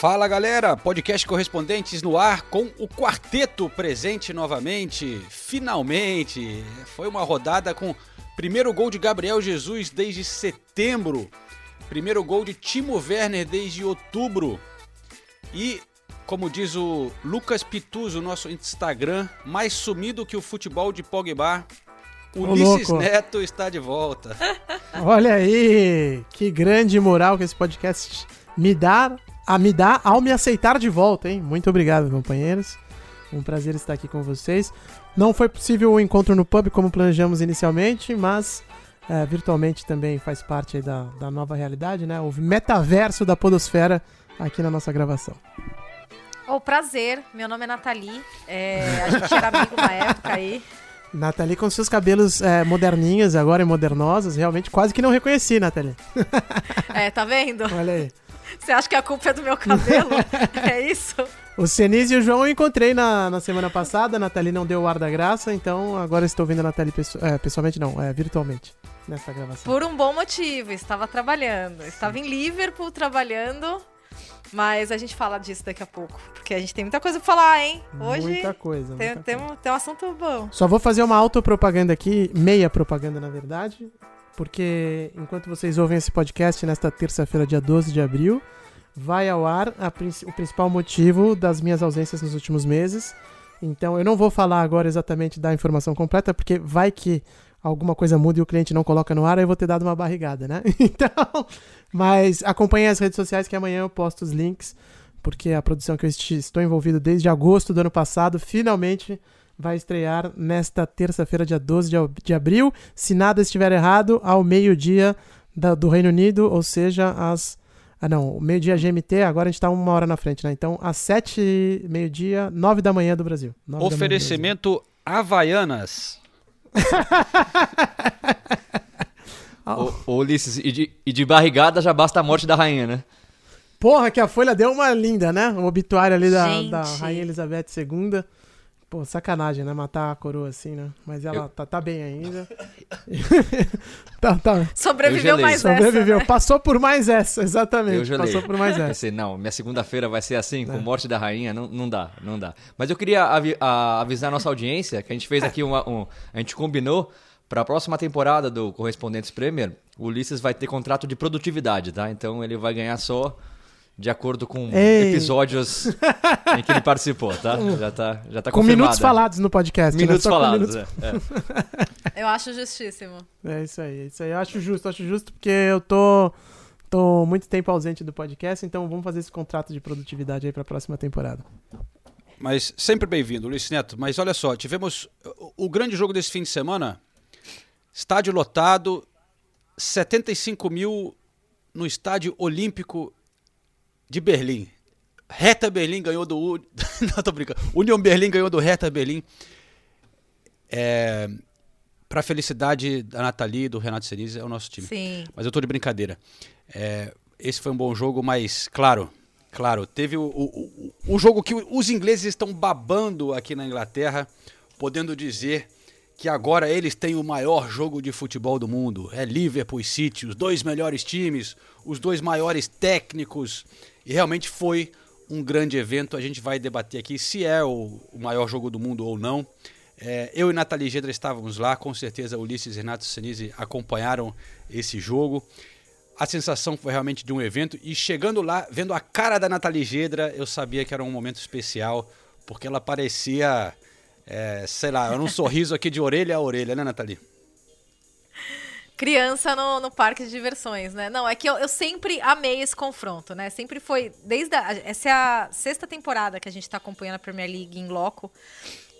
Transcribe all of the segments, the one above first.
Fala galera, podcast Correspondentes no ar com o quarteto presente novamente. Finalmente! Foi uma rodada com primeiro gol de Gabriel Jesus desde setembro, primeiro gol de Timo Werner desde outubro. E, como diz o Lucas Pituzzo, nosso Instagram, mais sumido que o futebol de Pogba, Ulisses. Neto está de volta. Olha aí, que grande moral que esse podcast me dá, a me dá ao me aceitar de volta, hein? Muito obrigado, companheiros. Um prazer estar aqui com vocês. Não foi possível o encontro no pub como planejamos inicialmente, mas é, virtualmente também faz parte da, da nova realidade, né? O metaverso da podosfera aqui na nossa gravação. Ô, prazer. Meu nome é Nathalie. É, a gente era amigo na época aí. Nathalie com seus cabelos é, moderninhos agora e modernosos, realmente quase que não reconheci, Nathalie. É, tá vendo? Olha aí. Você acha que a culpa é do meu cabelo? é isso? O Senise e o João eu encontrei na, na semana passada, a Nathalie não deu o ar da graça, então agora estou vendo a Nathalie pesso- é, pessoalmente, não, é virtualmente, nessa gravação. Por um bom motivo. Estava trabalhando. Estava em Liverpool trabalhando. Mas a gente fala disso daqui a pouco. Porque a gente tem muita coisa pra falar, hein? Hoje Muita coisa. tem, muita tem, coisa. um, tem um assunto bom. Só vou fazer uma autopropaganda aqui, meia propaganda na verdade, porque enquanto vocês ouvem esse podcast nesta terça-feira, dia 12 de abril, vai ao ar a princi- o principal motivo das minhas ausências nos últimos meses. Então eu não vou falar agora exatamente da informação completa, porque vai que alguma coisa muda e o cliente não coloca no ar, aí eu vou ter dado uma barrigada, né? Então, mas acompanhe as redes sociais que amanhã eu posto os links, porque a produção que eu estou envolvido desde agosto do ano passado finalmente vai estrear nesta terça-feira, dia 12 de ab- de abril, se nada estiver errado, ao meio-dia do Reino Unido, ou seja, às. Ah, não, meio-dia GMT, agora a gente tá uma hora na frente, né? Então, às sete, meio-dia, nove da manhã do Brasil. Nove da manhã do Brasil. Oferecimento Havaianas. Ô, ô, Ulisses, e de, e de barrigada já basta a morte da rainha, né? Porra, que a Folha deu uma linda, né? O obituário ali da, da Rainha Elizabeth II. Pô, sacanagem, né? Matar a coroa assim, né? Mas ela Eu- tá, tá bem ainda. tá, tá. Sobreviveu mais Sobreviveu. essa. né? Passou por mais essa, exatamente. Eu gelei. Passou por mais essa. Pensei, não, minha segunda-feira vai ser assim, É. com morte da rainha, não, não dá, não dá. Mas eu queria avi- a- avisar a nossa audiência que a gente fez aqui uma, um, a gente combinou para a próxima temporada do Correspondentes Premier, o Ulisses vai ter contrato de produtividade, tá? Então ele vai ganhar só de acordo com Ei. episódios em que ele participou, tá? Já tá, já tá Com confirmado. minutos falados no podcast. né? Minutos com falados, minutos- é, é. Eu acho justíssimo. É isso aí, é isso aí. Eu acho justo, acho justo porque eu tô, tô muito tempo ausente do podcast, então vamos fazer esse contrato de produtividade aí pra próxima temporada. Mas sempre bem-vindo, Luiz Neto. Mas olha só, tivemos o, o grande jogo desse fim de semana. Estádio lotado, 75 mil no Estádio Olímpico de Berlim. Hertha Berlim ganhou do... Não, tô brincando. Union Berlim ganhou do Hertha Berlim. É, Pra felicidade da Nathalie e do Renato Senise, é o nosso time. Sim. Mas eu tô de brincadeira. É, esse foi um bom jogo, mas claro, claro, teve o, o, o- o jogo que os ingleses estão babando aqui na Inglaterra, podendo dizer que agora eles têm o maior jogo de futebol do mundo. É Liverpool e City, os dois melhores times, os dois maiores técnicos. E realmente foi um grande evento. A gente vai debater aqui se é o, o maior jogo do mundo ou não. É, eu e Nathalie Gedra estávamos lá, com certeza Ulisses e Renato Senise acompanharam esse jogo. A sensação foi realmente de um evento e chegando lá, vendo a cara da Nathalie Gedra, eu sabia que era um momento especial, porque ela parecia, é, sei lá, era um sorriso aqui de orelha a orelha, né, Nathalie? Criança no, no parque de diversões, né? Não, é que eu, eu sempre amei esse confronto, né? Sempre foi. Desde a, essa é a sexta temporada que a gente tá acompanhando a Premier League em loco.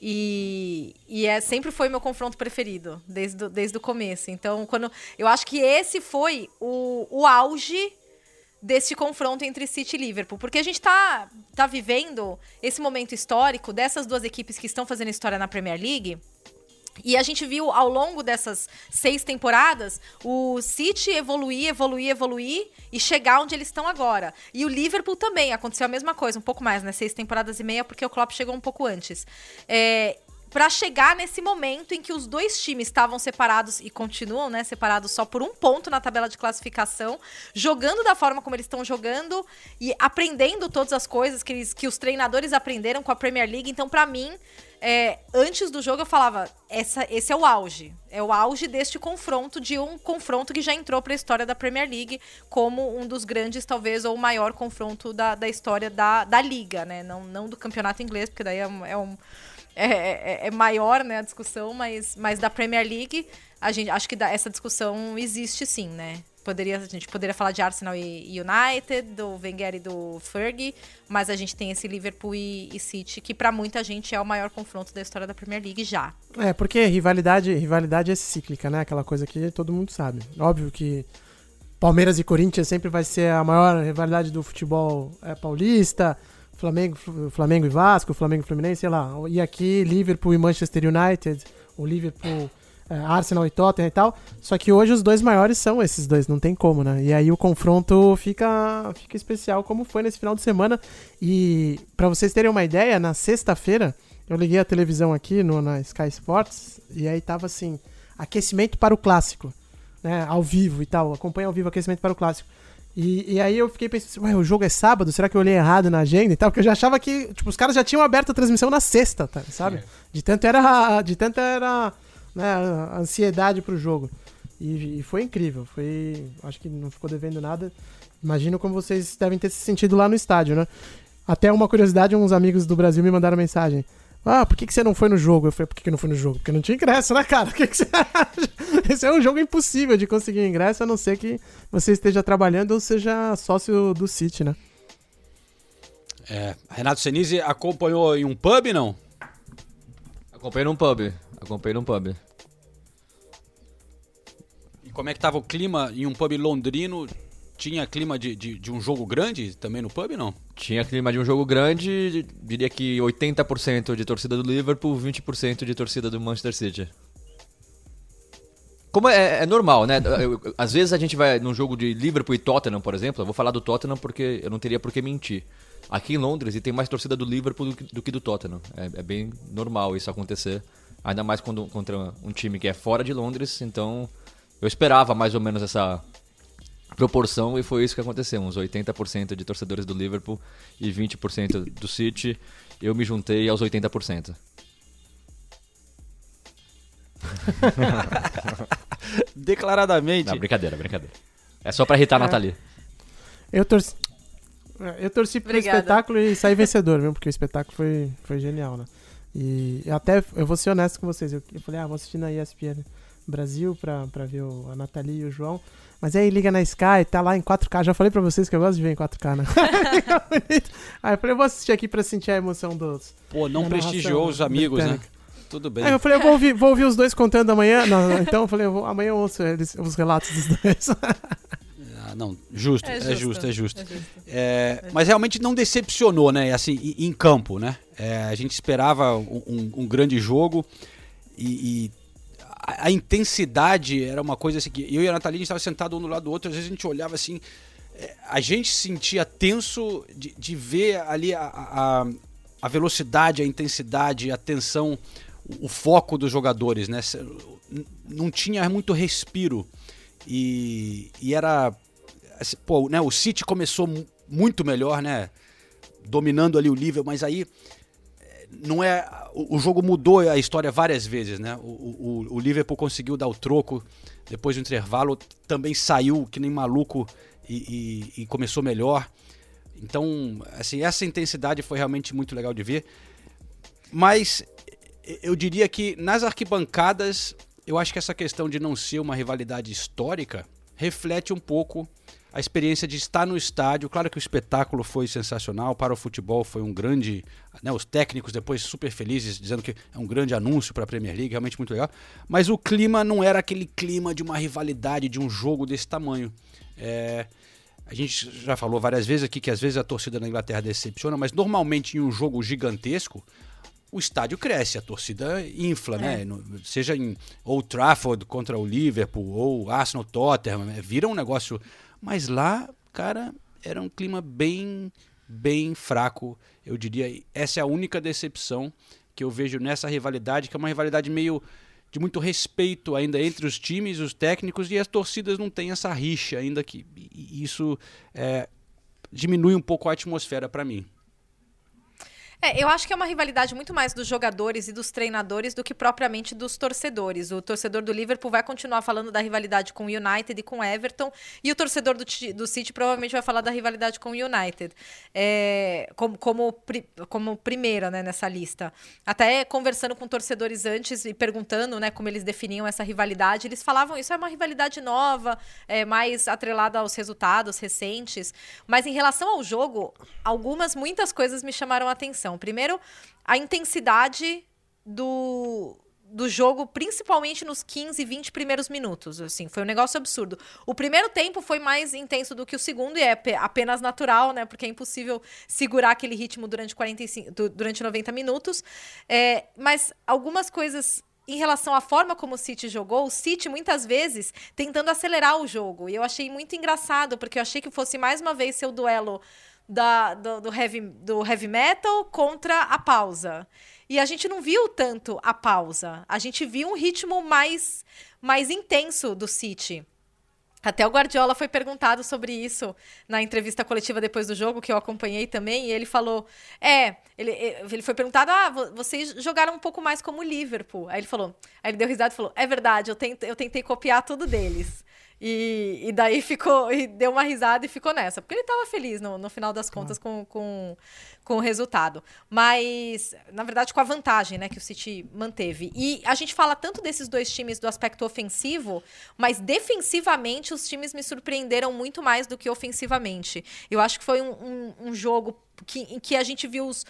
E, e é, sempre foi meu confronto preferido, desde, desde o começo. Então, quando. Eu acho que esse foi o, o auge deste confronto entre City e Liverpool. Porque a gente tá, tá vivendo esse momento histórico dessas duas equipes que estão fazendo história na Premier League. E a gente viu ao longo dessas seis temporadas o City evoluir, evoluir, evoluir e chegar onde eles estão agora. E o Liverpool também aconteceu a mesma coisa, um pouco mais, né? Seis temporadas e meia, porque o Klopp chegou um pouco antes. É, para chegar nesse momento em que os dois times estavam separados e continuam, né, separados só por um ponto na tabela de classificação, jogando da forma como eles estão jogando e aprendendo todas as coisas que, eles, que os treinadores aprenderam com a Premier League. Então, para mim, é, antes do jogo eu falava, essa, esse é o auge. É o auge deste confronto, de um confronto que já entrou para a história da Premier League como um dos grandes, talvez, ou o maior confronto da, da história da, da liga, né? Não, não do campeonato inglês, porque daí é, é um é, é, é, maior né, a discussão, mas, mas da Premier League, a gente, acho que da, essa discussão existe sim, né? Poderia, a gente poderia falar de Arsenal e United, do Wenger e do Fergie, mas a gente tem esse Liverpool e, e City, que para muita gente é o maior confronto da história da Premier League já. É, porque rivalidade, rivalidade é cíclica, né? Aquela coisa que todo mundo sabe. Óbvio que Palmeiras e Corinthians sempre vai ser a maior rivalidade do futebol é, paulista, Flamengo, Flamengo e Vasco, Flamengo e Fluminense, sei lá. E aqui Liverpool e Manchester United, o Liverpool, é, Arsenal e Tottenham e tal. Só que hoje os dois maiores são esses dois, não tem como, né? E aí o confronto fica, fica especial como foi nesse final de semana. E para vocês terem uma ideia, na sexta-feira eu liguei a televisão aqui no, na Sky Sports e aí tava assim, aquecimento para o clássico, né? Ao vivo e tal, acompanha ao vivo aquecimento para o clássico. E, e aí eu fiquei pensando assim, ué, o jogo é sábado? Será que eu olhei errado na agenda e tal? Porque eu já achava que, tipo, os caras já tinham aberto a transmissão na sexta, tá, sabe? De tanto era, de tanto era né, a ansiedade pro jogo. E, e, foi incrível, foi, acho que não ficou devendo nada. Imagino como vocês devem ter se sentido lá no estádio, né? Até uma curiosidade, uns amigos do Brasil me mandaram mensagem. Ah, por que, que você não foi no jogo? Eu falei, por que, que não fui no jogo? Porque não tinha ingresso, né, cara? O que, que você acha? Esse é um jogo impossível de conseguir ingresso, a não ser que você esteja trabalhando ou seja sócio do City, né? É, Renato Senise acompanhou em um pub, não? Acompanhei num pub. Acompanhei num pub. E como é que tava o clima em um pub londrino tinha clima de, de, de, um jogo grande também no pub, não? Tinha clima de um jogo grande, diria que 80% de torcida do Liverpool, 20% de torcida do Manchester City. Como é, é normal, né? Às vezes a gente vai num jogo de Liverpool e Tottenham, por exemplo. Eu vou falar do Tottenham porque eu não teria por que mentir. Aqui em Londres e tem mais torcida do Liverpool do que do, que do Tottenham. É, é, bem normal isso acontecer. Ainda mais quando, contra um time que é fora de Londres. Então eu esperava mais ou menos essa, proporção e foi isso que aconteceu. Uns 80% de torcedores do Liverpool e 20% do City. Eu me juntei aos 80%. Declaradamente. Não, brincadeira, brincadeira. É só pra irritar a É. Nathalie. Eu torci. Eu torci pro Obrigada. espetáculo e saí vencedor, viu? Porque o espetáculo foi, foi genial, né? E até, eu vou ser honesto com vocês. Eu, eu falei, ah, vou assistir na ESPN Brasil pra, pra ver o, a Nathalie e o João. Mas aí liga na Sky, tá lá em 4K. Já falei pra vocês que eu gosto de ver em 4K, né? Aí eu falei, eu vou assistir aqui pra sentir a emoção dos. Pô, não prestigiou os amigos, né? Tudo bem. Aí eu falei, eu vou ouvir, vou ouvir os dois contando amanhã. Não, não, então eu falei, eu vou- amanhã eu ouço eles, os relatos dos dois. Ah, não, justo, é, É justo, é justo. é justo. É, mas realmente não decepcionou, né? Assim, em, em campo, né? É, a gente esperava um, um- um grande jogo e, e a, intensidade era uma coisa assim que eu e a Nathalie estava sentado um do lado do outro, às vezes a gente olhava assim, é, a gente se sentia tenso de, de ver ali a, a, a velocidade, a intensidade, a tensão, o, o foco dos jogadores, né? Não tinha muito respiro e, e era assim, pô, né, o City começou mu- muito melhor, né? Dominando ali o nível, mas aí não é. O, o jogo mudou a história várias vezes, né? O, o, o Liverpool conseguiu dar o troco depois do intervalo, também saiu que nem maluco e, e- e começou melhor. Então, assim, essa intensidade foi realmente muito legal de ver. Mas eu diria que nas arquibancadas, eu acho que essa questão de não ser uma rivalidade histórica reflete um pouco a experiência de estar no estádio. Claro que o espetáculo foi sensacional, para o futebol foi um grande. Né, os técnicos depois super felizes, dizendo que é um grande anúncio para a Premier League, realmente muito legal. Mas o clima não era aquele clima de uma rivalidade, de um jogo desse tamanho. É, a gente já falou várias vezes aqui que às vezes a torcida na Inglaterra decepciona, mas normalmente em um jogo gigantesco, o estádio cresce, a torcida infla, né? No- Seja em Old Trafford contra o Liverpool ou Arsenal Tottenham, né? vira um negócio. Mas lá, cara, era um clima bem, bem fraco, eu diria. Essa é a única decepção que eu vejo nessa rivalidade, que é uma rivalidade meio de muito respeito ainda entre os times, os técnicos e as torcidas não têm essa rixa ainda que isso é, diminui um pouco a atmosfera para mim. É, eu acho que é uma rivalidade muito mais dos jogadores e dos treinadores do que propriamente dos torcedores. O torcedor do Liverpool vai continuar falando da rivalidade com o United e com o Everton, e o torcedor do, do City provavelmente vai falar da rivalidade com o United, é, como, como, como primeira né, nessa lista. Até conversando com torcedores antes e perguntando né, como eles definiam essa rivalidade, eles falavam isso é uma rivalidade nova, é, mais atrelada aos resultados recentes. Mas em relação ao jogo, algumas, muitas coisas me chamaram a atenção. Primeiro, a intensidade do, do jogo, principalmente nos 15, 20 primeiros minutos. Assim, foi um negócio absurdo. O primeiro tempo foi mais intenso do que o segundo, e é pe- apenas natural, né? Porque é impossível segurar aquele ritmo durante, 45, du- durante 90 minutos. É, mas algumas coisas. Em relação à forma como o City jogou, o City muitas vezes tentando acelerar o jogo. E eu achei muito engraçado, porque eu achei que fosse mais uma vez ser o duelo da, do, do heavy, do heavy metal contra a pausa. E a gente não viu tanto a pausa. A gente viu um ritmo mais, mais intenso do City. Até o Guardiola foi perguntado sobre isso na entrevista coletiva depois do jogo, que eu acompanhei também, e ele falou: É, ele, ele foi perguntado: Ah, vo- vocês jogaram um pouco mais como o Liverpool. Aí ele falou: Aí ele deu risada e falou: É verdade, eu tentei, eu tentei copiar tudo deles. E, e daí ficou, e deu uma risada e ficou nessa, porque ele estava feliz no, no final das contas com, com, com o resultado. Mas, na verdade, com a vantagem né, que o City manteve. E a gente fala tanto desses dois times do aspecto ofensivo, mas defensivamente os times me surpreenderam muito mais do que ofensivamente. Eu acho que foi um, um, um jogo que, em que a gente viu os.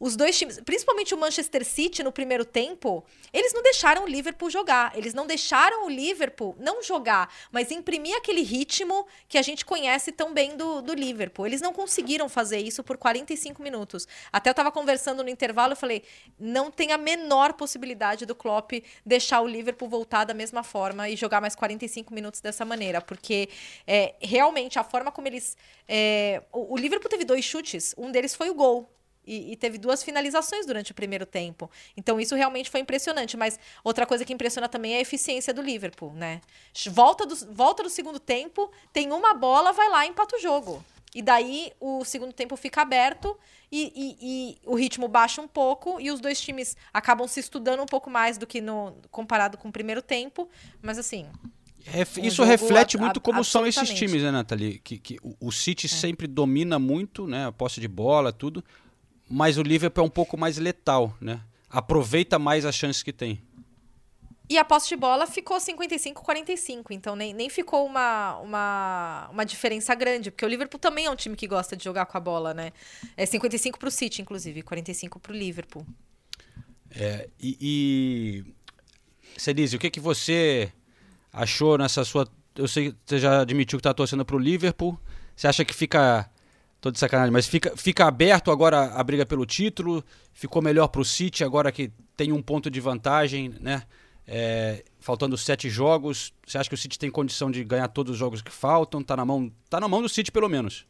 Os dois times, principalmente o Manchester City no primeiro tempo, eles não deixaram o Liverpool jogar. Eles não deixaram o Liverpool não jogar, mas imprimir aquele ritmo que a gente conhece tão bem do, do Liverpool. Eles não conseguiram fazer isso por 45 minutos. Até eu estava conversando no intervalo, eu falei, não tem a menor possibilidade do Klopp deixar o Liverpool voltar da mesma forma e jogar mais 45 minutos dessa maneira, porque é, realmente a forma como eles... é, o, o Liverpool teve dois chutes, um deles foi o gol. E, e teve duas finalizações durante o primeiro tempo. Então, isso realmente foi impressionante. Mas outra coisa que impressiona também é a eficiência do Liverpool, né? Volta do, volta do segundo tempo, tem uma bola, vai lá e empata o jogo. E daí o segundo tempo fica aberto e, e- e o ritmo baixa um pouco e os dois times acabam se estudando um pouco mais do que no comparado com o primeiro tempo. Mas assim, Ref- Um Isso reflete ab- muito como são esses. É. times, né, Nathalie? Que, que o, o City sempre domina muito, né? A posse de bola, tudo. Mas o Liverpool é um pouco mais letal, né? Aproveita mais as chances que tem. E a posse de bola ficou 55-45, então nem, nem ficou uma, uma, uma diferença grande, porque o Liverpool também é um time que gosta de jogar com a bola, né? É 55 pro City, inclusive, 45 pro Liverpool. É, e, e Celise, o que, que você achou nessa sua. Eu sei que você já admitiu que está torcendo para o Liverpool. Você acha que fica. Tô de sacanagem, mas fica, fica aberto agora a briga pelo título? Ficou melhor para o City agora que tem um ponto de vantagem, né? É, faltando sete jogos. Você acha que o City tem condição de ganhar todos os jogos que faltam? Tá na mão, tá na mão do City, pelo menos.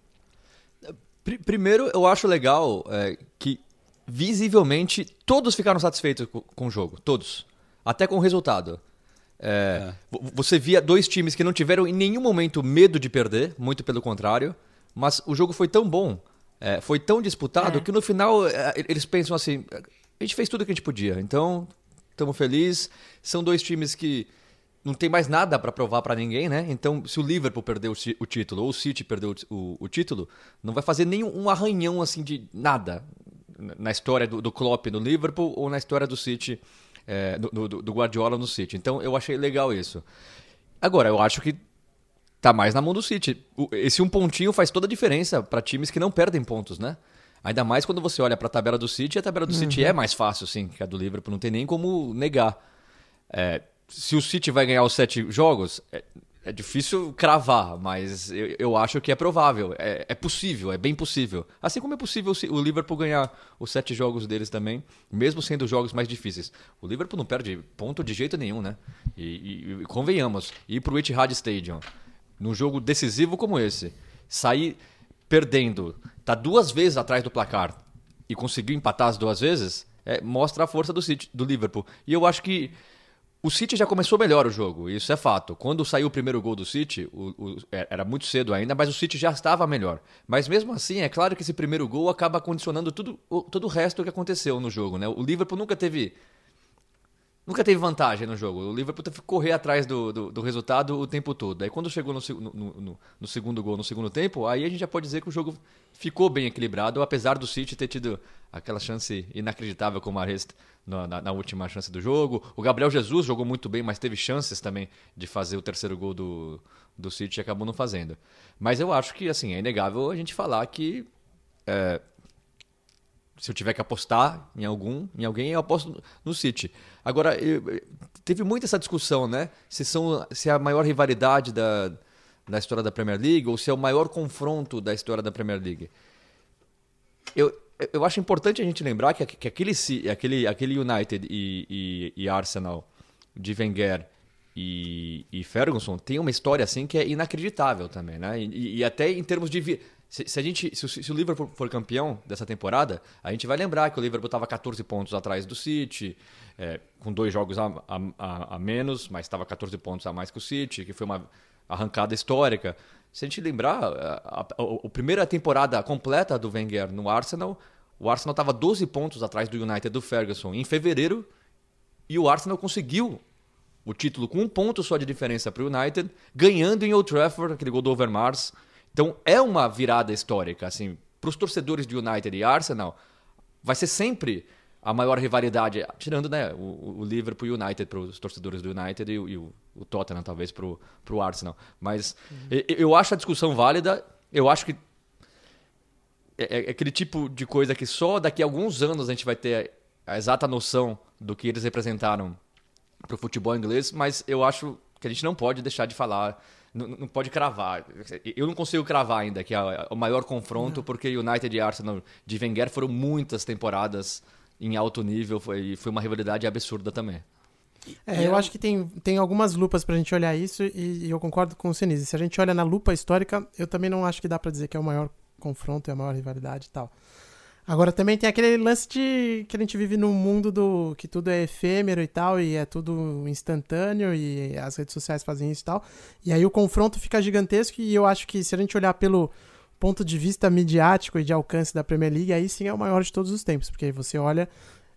Pri- Primeiro, eu acho legal é, que visivelmente todos ficaram satisfeitos co- com, o jogo. Todos. Até com o resultado. É, vo- Você via dois times que não tiveram em nenhum momento medo de perder, muito pelo contrário. Mas o jogo foi tão bom, é, foi tão disputado, É. que no final é, eles pensam assim: a gente fez tudo o que a gente podia, então estamos felizes. São dois times que não tem mais nada para provar para ninguém, né? Então, se o Liverpool perder o, título ou o City perder o, o- título, não vai fazer nenhum um arranhão assim de nada na história do, do Klopp no Liverpool ou na história do City, é, do, do- do Guardiola no City. Então, eu achei legal isso. Agora, eu acho que tá mais na mão do City. O- Esse um pontinho faz toda a diferença para times que não perdem pontos, né? Ainda mais quando você olha para a tabela do City, a tabela do City é mais fácil, sim, que a do Liverpool, não tem nem como negar. É, se o City vai ganhar os sete jogos, é, é difícil cravar, mas eu, eu acho que é provável. É, é possível, é bem possível. Assim como é possível o o Liverpool ganhar os sete jogos deles também, mesmo sendo jogos mais difíceis. O Liverpool não perde ponto de jeito nenhum, né? E, e- e convenhamos, ir pro Etihad Stadium, num jogo decisivo como esse, sair perdendo, tá duas vezes atrás do placar e conseguir empatar as duas vezes, é, mostra a força do, City, do Liverpool. E eu acho que o City já começou melhor o jogo, isso é fato. Quando saiu o primeiro gol do City, o- o- é- era muito cedo ainda, mas o City já estava melhor. Mas mesmo assim, é claro que esse primeiro gol acaba condicionando tudo, o- todo o resto que aconteceu no jogo. Né? O Liverpool nunca teve nunca teve vantagem no jogo. O Liverpool teve que correr atrás do, do, do resultado o tempo todo. Aí quando chegou no, no- no- no segundo gol, no segundo tempo, aí a gente já pode dizer que o jogo ficou bem equilibrado, apesar do City ter tido aquela chance inacreditável com o Mahrez na, na- na última chance do jogo. O Gabriel Jesus jogou muito bem, mas teve chances também de fazer o terceiro gol do, do City e acabou não fazendo. Mas eu acho que assim é inegável a gente falar que é, se eu tiver que apostar em algum, em alguém, eu aposto no City. Agora, eu- teve muito essa discussão, né? Se são se é a maior rivalidade da, da história da Premier League ou se é o maior confronto da história da Premier League. Eu, eu acho importante a gente lembrar que, que aquele, aquele, aquele United e, e, e Arsenal de Wenger e, e Ferguson tem uma história assim que é inacreditável também, né? E, e até em termos de vi- se, se a gente se, o- se o Liverpool for campeão dessa temporada, a gente vai lembrar que o Liverpool estava 14 pontos atrás do City, é, com dois jogos a, a, a- a menos, mas estava 14 pontos a mais que o City, que foi uma arrancada histórica. Se a gente lembrar, a- a primeira temporada completa do Wenger no Arsenal, o Arsenal estava 12 pontos atrás do United do Ferguson em fevereiro e o Arsenal conseguiu o título com um ponto só de diferença para o United, ganhando em Old Trafford, aquele gol do Overmars. Então é uma virada histórica, assim, para os torcedores de United e Arsenal, vai ser sempre a maior rivalidade, tirando né, o, o Liverpool e o United para os torcedores do United e, o- e o, o Tottenham talvez para o Arsenal. Mas e- eu acho a discussão válida, eu acho que é, é aquele tipo de coisa que só daqui a alguns anos a gente vai ter a exata noção do que eles representaram para o futebol inglês, mas eu acho que a gente não pode deixar de falar, não, não pode cravar. Eu não consigo cravar ainda que é o maior confronto, porque United e Arsenal de Wenger foram muitas temporadas em alto nível, foi, foi uma rivalidade absurda também. É, eu acho que tem, tem algumas lupas pra gente olhar isso e, e eu concordo com o Senise. Se a gente olha na lupa histórica, eu também não acho que dá pra dizer que é o maior confronto, é a maior rivalidade e tal. Agora também tem aquele lance de que a gente vive num mundo do que tudo é efêmero e tal, e é tudo instantâneo, e as redes sociais fazem isso e tal. E aí o confronto fica gigantesco, e eu acho que se a gente olhar pelo ponto de vista midiático e de alcance da Premier League, aí sim é o maior de todos os tempos, porque aí você olha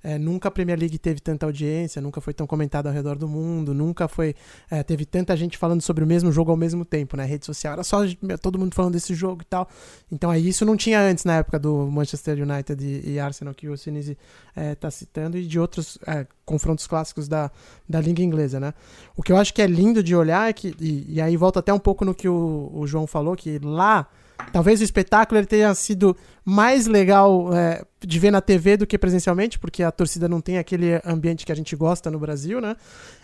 é, nunca a Premier League teve tanta audiência, nunca foi tão comentada ao redor do mundo, nunca foi é, teve tanta gente falando sobre o mesmo jogo ao mesmo tempo, né? Rede social era só todo mundo falando desse jogo e tal. Então aí isso não tinha antes na época do Manchester United e, e Arsenal que o Sinise está citando e de outros é, confrontos clássicos da, da liga inglesa, né? O que eu acho que é lindo de olhar é que e, e aí volta até um pouco no que o, o João falou que lá Talvez o espetáculo ele tenha sido mais legal é, de ver na TV do que presencialmente, porque a torcida não tem aquele ambiente que a gente gosta no Brasil, né?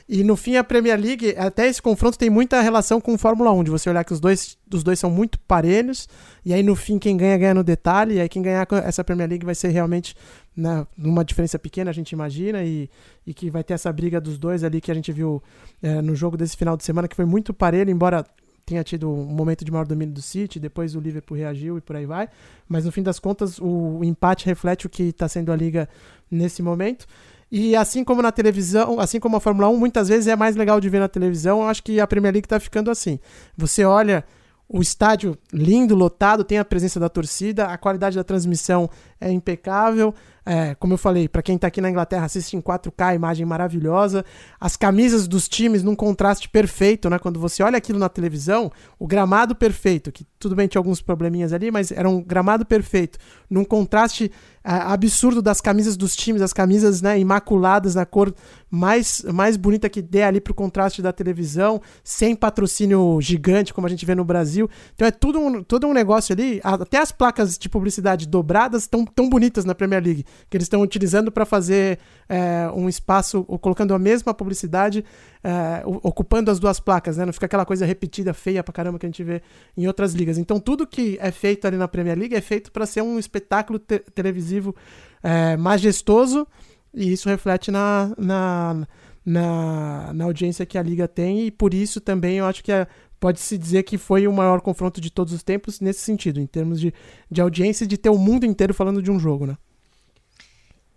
E no fim a Premier League, até esse confronto tem muita relação com Fórmula 1, de você olhar que os dois, os dois são muito parelhos, e aí no fim quem ganha, ganha no detalhe, e aí quem ganhar essa Premier League vai ser realmente né, numa diferença pequena, a gente imagina, e, e que vai ter essa briga dos dois ali que a gente viu é, no jogo desse final de semana, que foi muito parelho, embora tinha tido um momento de maior domínio do City, depois o Liverpool reagiu e por aí vai. Mas no fim das contas, o empate reflete o que está sendo a liga nesse momento. E assim como na televisão, assim como a Fórmula 1, muitas vezes é mais legal de ver na televisão, eu acho que a Premier League está ficando assim. Você olha o estádio lindo, lotado, tem a presença da torcida, a qualidade da transmissão é impecável. É, como eu falei, para quem tá aqui na Inglaterra, assiste em 4K, imagem maravilhosa. As camisas dos times num contraste perfeito, né? Quando você olha aquilo na televisão, o gramado perfeito, que tudo bem tinha alguns probleminhas ali, mas era um gramado perfeito, num contraste absurdo das camisas dos times, as camisas né, imaculadas na cor mais, mais bonita que der ali pro contraste da televisão, sem patrocínio gigante, como a gente vê no Brasil. Então é tudo um, todo um negócio ali, até as placas de publicidade dobradas estão tão bonitas na Premier League. que eles estão utilizando para fazer é, um espaço, ou colocando a mesma publicidade, é, ocupando as duas placas, né? Não fica aquela coisa repetida, feia pra caramba que a gente vê em outras ligas. Então tudo que é feito ali na Premier League é feito para ser um espetáculo te- televisivo é, majestoso e isso reflete na, na, na, na audiência que a liga tem e por isso também eu acho que é- pode-se dizer que foi o maior confronto de todos os tempos nesse sentido, em termos de, de audiência e de ter o mundo inteiro falando de um jogo, né?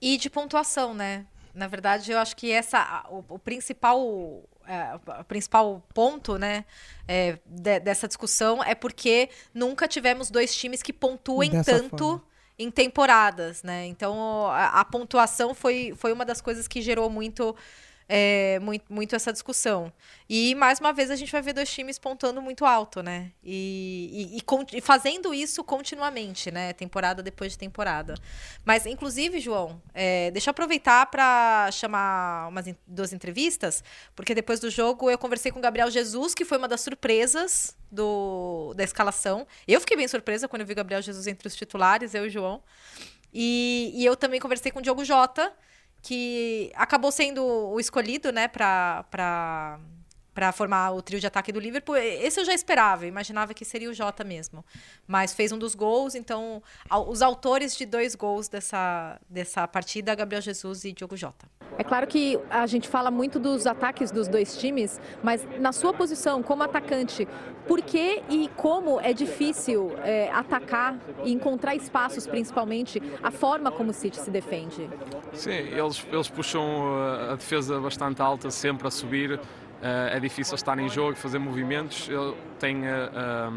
E de pontuação, né? Na verdade, eu acho que essa o, o principal é, o principal ponto, né, é, de- dessa discussão é porque nunca tivemos dois times que pontuem Dessa tanto forma. em temporadas, né? Então a, a pontuação foi, foi uma das coisas que gerou muito, é, muito muito essa discussão. E mais uma vez a gente vai ver dois times pontuando muito alto, né? E, e- e e fazendo isso continuamente, né? Temporada depois de temporada. Mas, inclusive, João, é, deixa eu aproveitar para chamar umas duas entrevistas, porque depois do jogo eu conversei com o Gabriel Jesus, que foi uma das surpresas do, da escalação. Eu fiquei bem surpresa quando eu vi o Gabriel Jesus entre os titulares, eu e o João. E, e eu também conversei com o Diogo Jota, que acabou sendo o escolhido, né, para para formar o trio de ataque do Liverpool. Esse eu já esperava, eu imaginava que seria o Jota mesmo. Mas fez um dos gols, então os autores de dois gols dessa, dessa partida, Gabriel Jesus e Diogo Jota. É claro que a gente fala muito dos ataques dos dois times, mas na sua posição como atacante, por que e como é difícil é, atacar e encontrar espaços, principalmente, a forma como o City se defende? Sim, eles, eles puxam uh, a defesa bastante alta, sempre a subir. Uh, é difícil estar em jogo, fazer movimentos. Ele tem uh,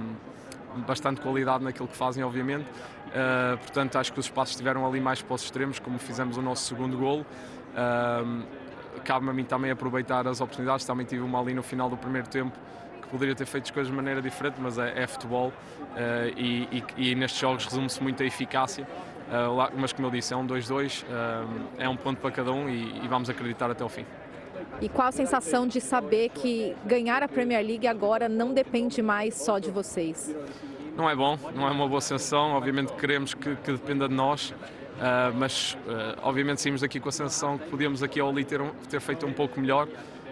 um, bastante qualidade naquilo que fazem, obviamente. Uh, portanto, acho que os espaços estiveram ali mais para os extremos, como fizemos o nosso segundo golo. Um, Cabe-me a mim também aproveitar as oportunidades. Também tive uma ali no final do primeiro tempo que poderia ter feito as coisas de maneira diferente, mas é, é futebol uh, e, e, e nestes jogos resume-se muito a eficácia. Uh, lá- mas como eu disse, é um 2-2, uh, é um ponto para cada um e, e vamos acreditar até o fim. E qual a sensação de saber que ganhar a Premier League agora não depende mais só de vocês? Não é bom, não é uma boa sensação, obviamente queremos que, que dependa de nós, ah, mas ah, obviamente saímos daqui com a sensação que podíamos aqui ao ali ter, ter feito um pouco melhor,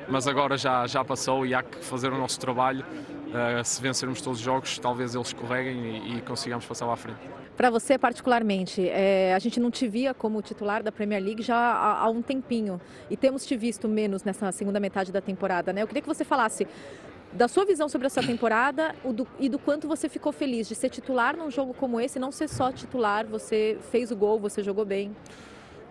mas agora já, já passou e há que fazer o nosso trabalho. Ah, se vencermos todos os jogos, talvez eles escorreguem e, e consigamos passar lá à frente. Para você, particularmente, é, a gente não te via como titular da Premier League já há, há um tempinho e temos te visto menos nessa segunda metade da temporada, né? Eu queria que você falasse da sua visão sobre essa temporada o do- e do quanto você ficou feliz de ser titular num jogo como esse, não ser só titular, você fez o gol, você jogou bem.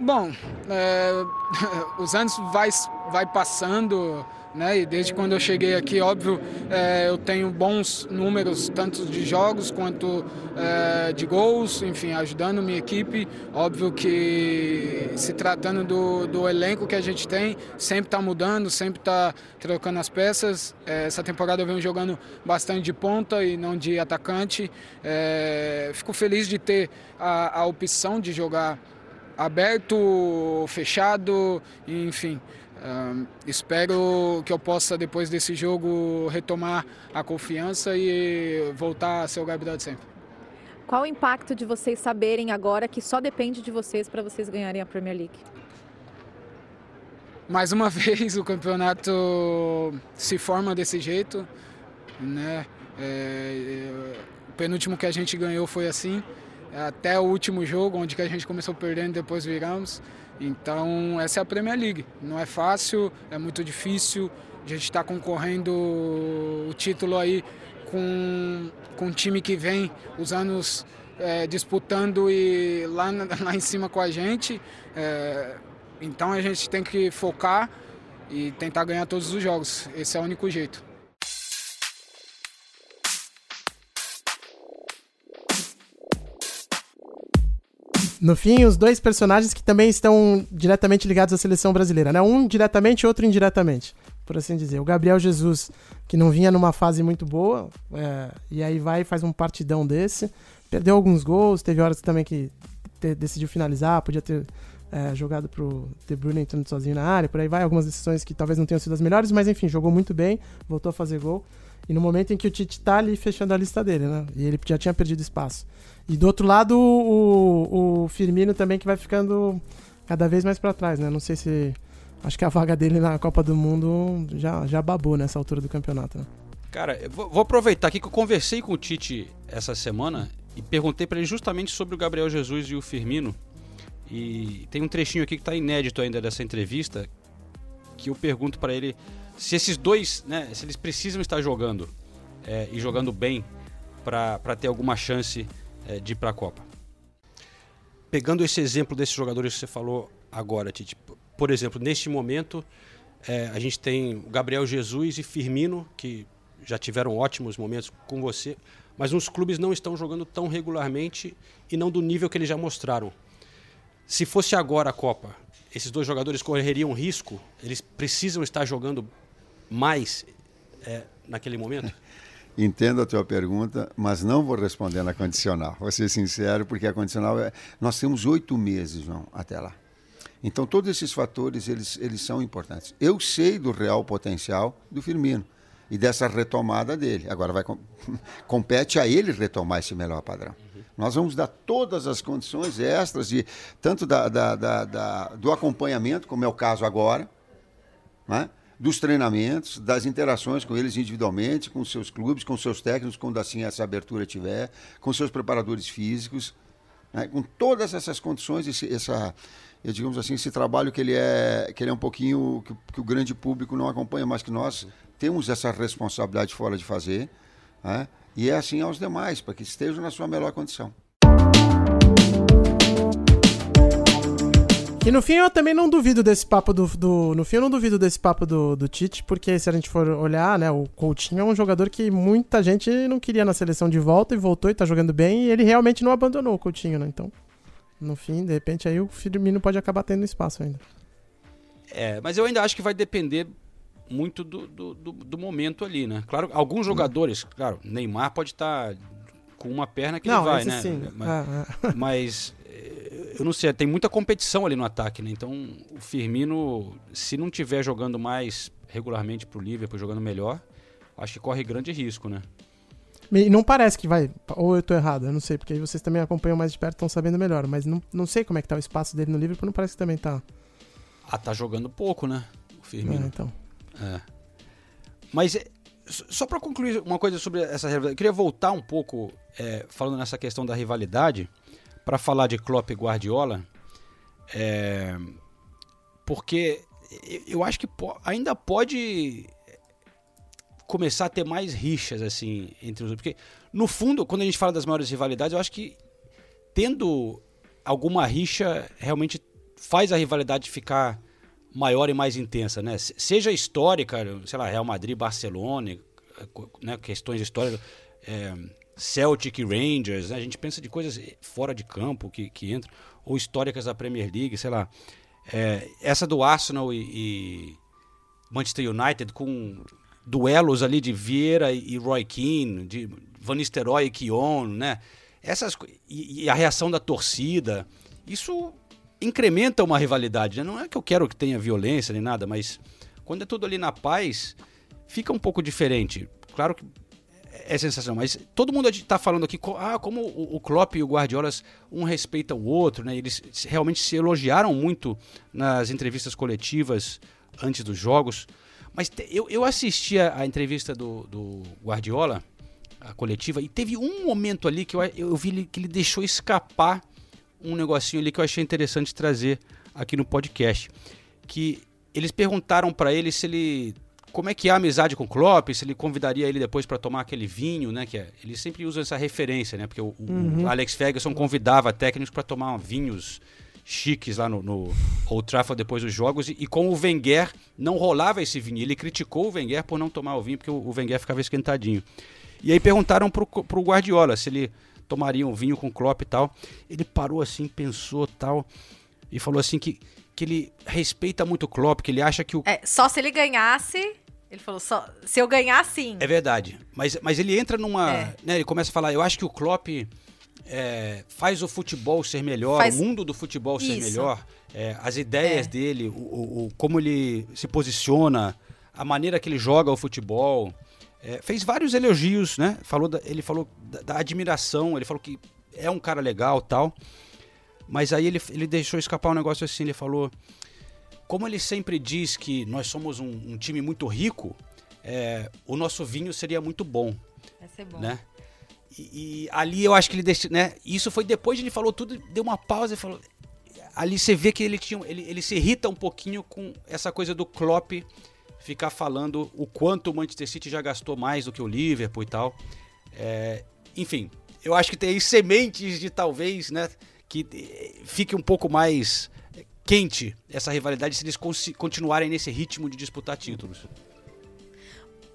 Bom, é, os anos vai, vai passando, né? E desde quando eu cheguei aqui, óbvio, é, eu tenho bons números, tanto de jogos quanto é, de gols, enfim, ajudando minha equipe. Óbvio que se tratando do, do elenco que a gente tem, sempre está mudando, sempre está trocando as peças. É, essa temporada eu venho jogando bastante de ponta e não de atacante. É, fico feliz de ter a, a opção de jogar aberto, fechado, enfim. Espero que eu possa, depois desse jogo, retomar a confiança e voltar a ser o Gabriel de sempre. Qual o impacto de vocês saberem agora que só depende de vocês para vocês ganharem a Premier League? Mais uma vez o campeonato se forma desse jeito, né? É, é, o penúltimo que a gente ganhou foi assim, até o último jogo, onde que a gente começou perdendo e depois viramos. Então essa é a Premier League. Não é fácil, é muito difícil. A gente está concorrendo o título aí com, com um time que vem os anos é, disputando e lá, lá em cima com a gente. É, então a gente tem que focar e tentar ganhar todos os jogos. Esse é o único jeito. No fim, os dois personagens que também estão diretamente ligados à seleção brasileira, né? Um diretamente outro indiretamente, por assim dizer. O Gabriel Jesus, que não vinha numa fase muito boa, é, e aí vai e faz um partidão desse. Perdeu alguns gols, teve horas também que te- decidiu finalizar, podia ter é, jogado pro De Bruyne entrando sozinho na área, por aí vai. Algumas decisões que talvez não tenham sido as melhores, mas enfim, jogou muito bem, voltou a fazer gol. E no momento em que o Tite tá ali fechando a lista dele, né? E ele já tinha perdido espaço. E do outro lado, o, o Firmino também que vai ficando cada vez mais para trás, né? Não sei se. Acho que a vaga dele na Copa do Mundo já, já babou nessa altura do campeonato. Né? Cara, vou, aproveitar aqui que eu conversei com o Tite essa semana e perguntei para ele justamente sobre o Gabriel Jesus e o Firmino. E tem um trechinho aqui que está inédito ainda dessa entrevista que eu pergunto para ele se esses dois, né, se eles precisam estar jogando é, e jogando bem para ter alguma chance é, de ir para a Copa. Pegando esse exemplo desses jogadores que você falou agora, Tite, por exemplo, neste momento é, a gente tem o Gabriel Jesus e Firmino, que já tiveram ótimos momentos com você, mas os clubes não estão jogando tão regularmente e não do nível que eles já mostraram. Se fosse agora a Copa, esses dois jogadores correriam risco? Eles precisam estar jogando mais é, naquele momento? Entendo a tua pergunta, mas não vou responder na condicional. Vou ser sincero, porque a condicional é. Nós temos oito meses, João, até lá. Então, todos esses fatores eles, eles são importantes. Eu sei do real potencial do Firmino e dessa retomada dele. Agora vai compete a ele retomar esse melhor padrão. Nós vamos dar todas as condições extras de tanto da, da, da, da do acompanhamento, como é o caso agora, né? Dos treinamentos, das interações com eles individualmente, com seus clubes, com seus técnicos, quando assim essa abertura tiver, com seus preparadores físicos, né? com todas essas condições, esse, essa, digamos assim, esse trabalho que ele é, que ele é um pouquinho que, que o grande público não acompanha, mas que nós temos essa responsabilidade fora de fazer, né? e é assim aos demais, para que estejam na sua melhor condição. E no fim eu também não duvido desse papo do, do, No fim eu não duvido desse papo do, do Tite, porque se a gente for olhar, né, o Coutinho é um jogador que muita gente não queria na seleção de volta e voltou e tá jogando bem, e ele realmente não abandonou o Coutinho, né? Então, no fim, de repente aí o Firmino pode acabar tendo espaço ainda. É, mas eu ainda acho que vai depender muito do, do, do, do momento ali, né? Claro, alguns jogadores, claro, Neymar pode estar tá com uma perna que não, ele vai, né? Sim. Mas, ah, ah. mas eu não sei, tem muita competição ali no ataque, né? Então, o Firmino, se não tiver jogando mais regularmente pro Liverpool, jogando melhor, acho que corre grande risco, né? E não parece que vai. Ou eu tô errado, eu não sei, porque aí vocês também acompanham mais de perto, estão sabendo melhor. Mas não, não sei como é que tá o espaço dele no Liverpool, não parece que também tá. Ah, tá jogando pouco, né? O Firmino. É, então. É. Mas só para concluir uma coisa sobre essa rivalidade, eu queria voltar um pouco é, falando nessa questão da rivalidade para falar de Klopp e Guardiola, é, porque eu acho que ainda pode começar a ter mais rixas assim entre os porque no fundo quando a gente fala das maiores rivalidades eu acho que tendo alguma rixa realmente faz a rivalidade ficar maior e mais intensa, né? Seja histórica, sei lá, Real Madrid, Barcelona, né? questões históricas, é, Celtic Rangers, né? a gente pensa de coisas fora de campo que, que entram, ou históricas da Premier League, sei lá. É, essa do Arsenal e, e, Manchester United com duelos ali de Vieira e, Roy Keane, de Van Nistelrooy e Keown, né? Essas, e, e a reação da torcida, isso incrementa uma rivalidade. Né? Não é que eu quero que tenha violência nem nada, mas quando é tudo ali na paz, fica um pouco diferente. Claro que é sensacional, mas todo mundo está falando aqui ah, como o, Klopp e o Guardiola um respeita o outro, né? Eles realmente se elogiaram muito nas entrevistas coletivas antes dos jogos. Mas eu, eu assisti a, a entrevista do, do, Guardiola, a coletiva, e teve um momento ali que eu, eu vi que ele deixou escapar um negocinho ali que eu achei interessante trazer aqui no podcast. Que eles perguntaram para ele se ele. Como é que é a amizade com o Klopp, se ele convidaria ele depois para tomar aquele vinho, né? Que é, eles sempre usam essa referência, né? Porque o, uhum. o Alex Ferguson convidava técnicos para tomar vinhos chiques lá no, no Old Trafford depois dos jogos e, e, com o Wenger não rolava esse vinho. Ele criticou o Wenger por não tomar o vinho porque o, o Wenger ficava esquentadinho. E aí perguntaram pro, pro Guardiola se ele tomariam um vinho com o Klopp e tal. Ele parou assim, pensou tal, e falou assim que, que ele respeita muito o Klopp, que ele acha que o. É, só se ele ganhasse. Ele falou, só, se eu ganhar, sim. É verdade. Mas, mas ele entra numa. É. Né, ele começa a falar, eu acho que o Klopp é, faz o futebol ser melhor, faz... o mundo do futebol ser Isso. melhor, é, as ideias é. dele, o, o, como ele se posiciona, a maneira que ele joga o futebol. É, fez vários elogios, né? Falou da- ele falou da, da admiração, ele falou que é um cara legal tal. Mas aí ele, ele deixou escapar um negócio assim, ele falou. Como ele sempre diz que nós somos um, um time muito rico, é, o nosso vinho seria muito bom, Vai ser bom. né? E, e ali eu acho que ele deixou, né? Isso foi depois de ele falou tudo, deu uma pausa e falou. Ali você vê que ele tinha, ele, ele se irrita um pouquinho com essa coisa do Klopp ficar falando o quanto o Manchester City já gastou mais do que o Liverpool e tal. É, enfim, eu acho que tem aí sementes de talvez, né, que eh, fique um pouco mais quente essa rivalidade se eles continuarem nesse ritmo de disputar títulos.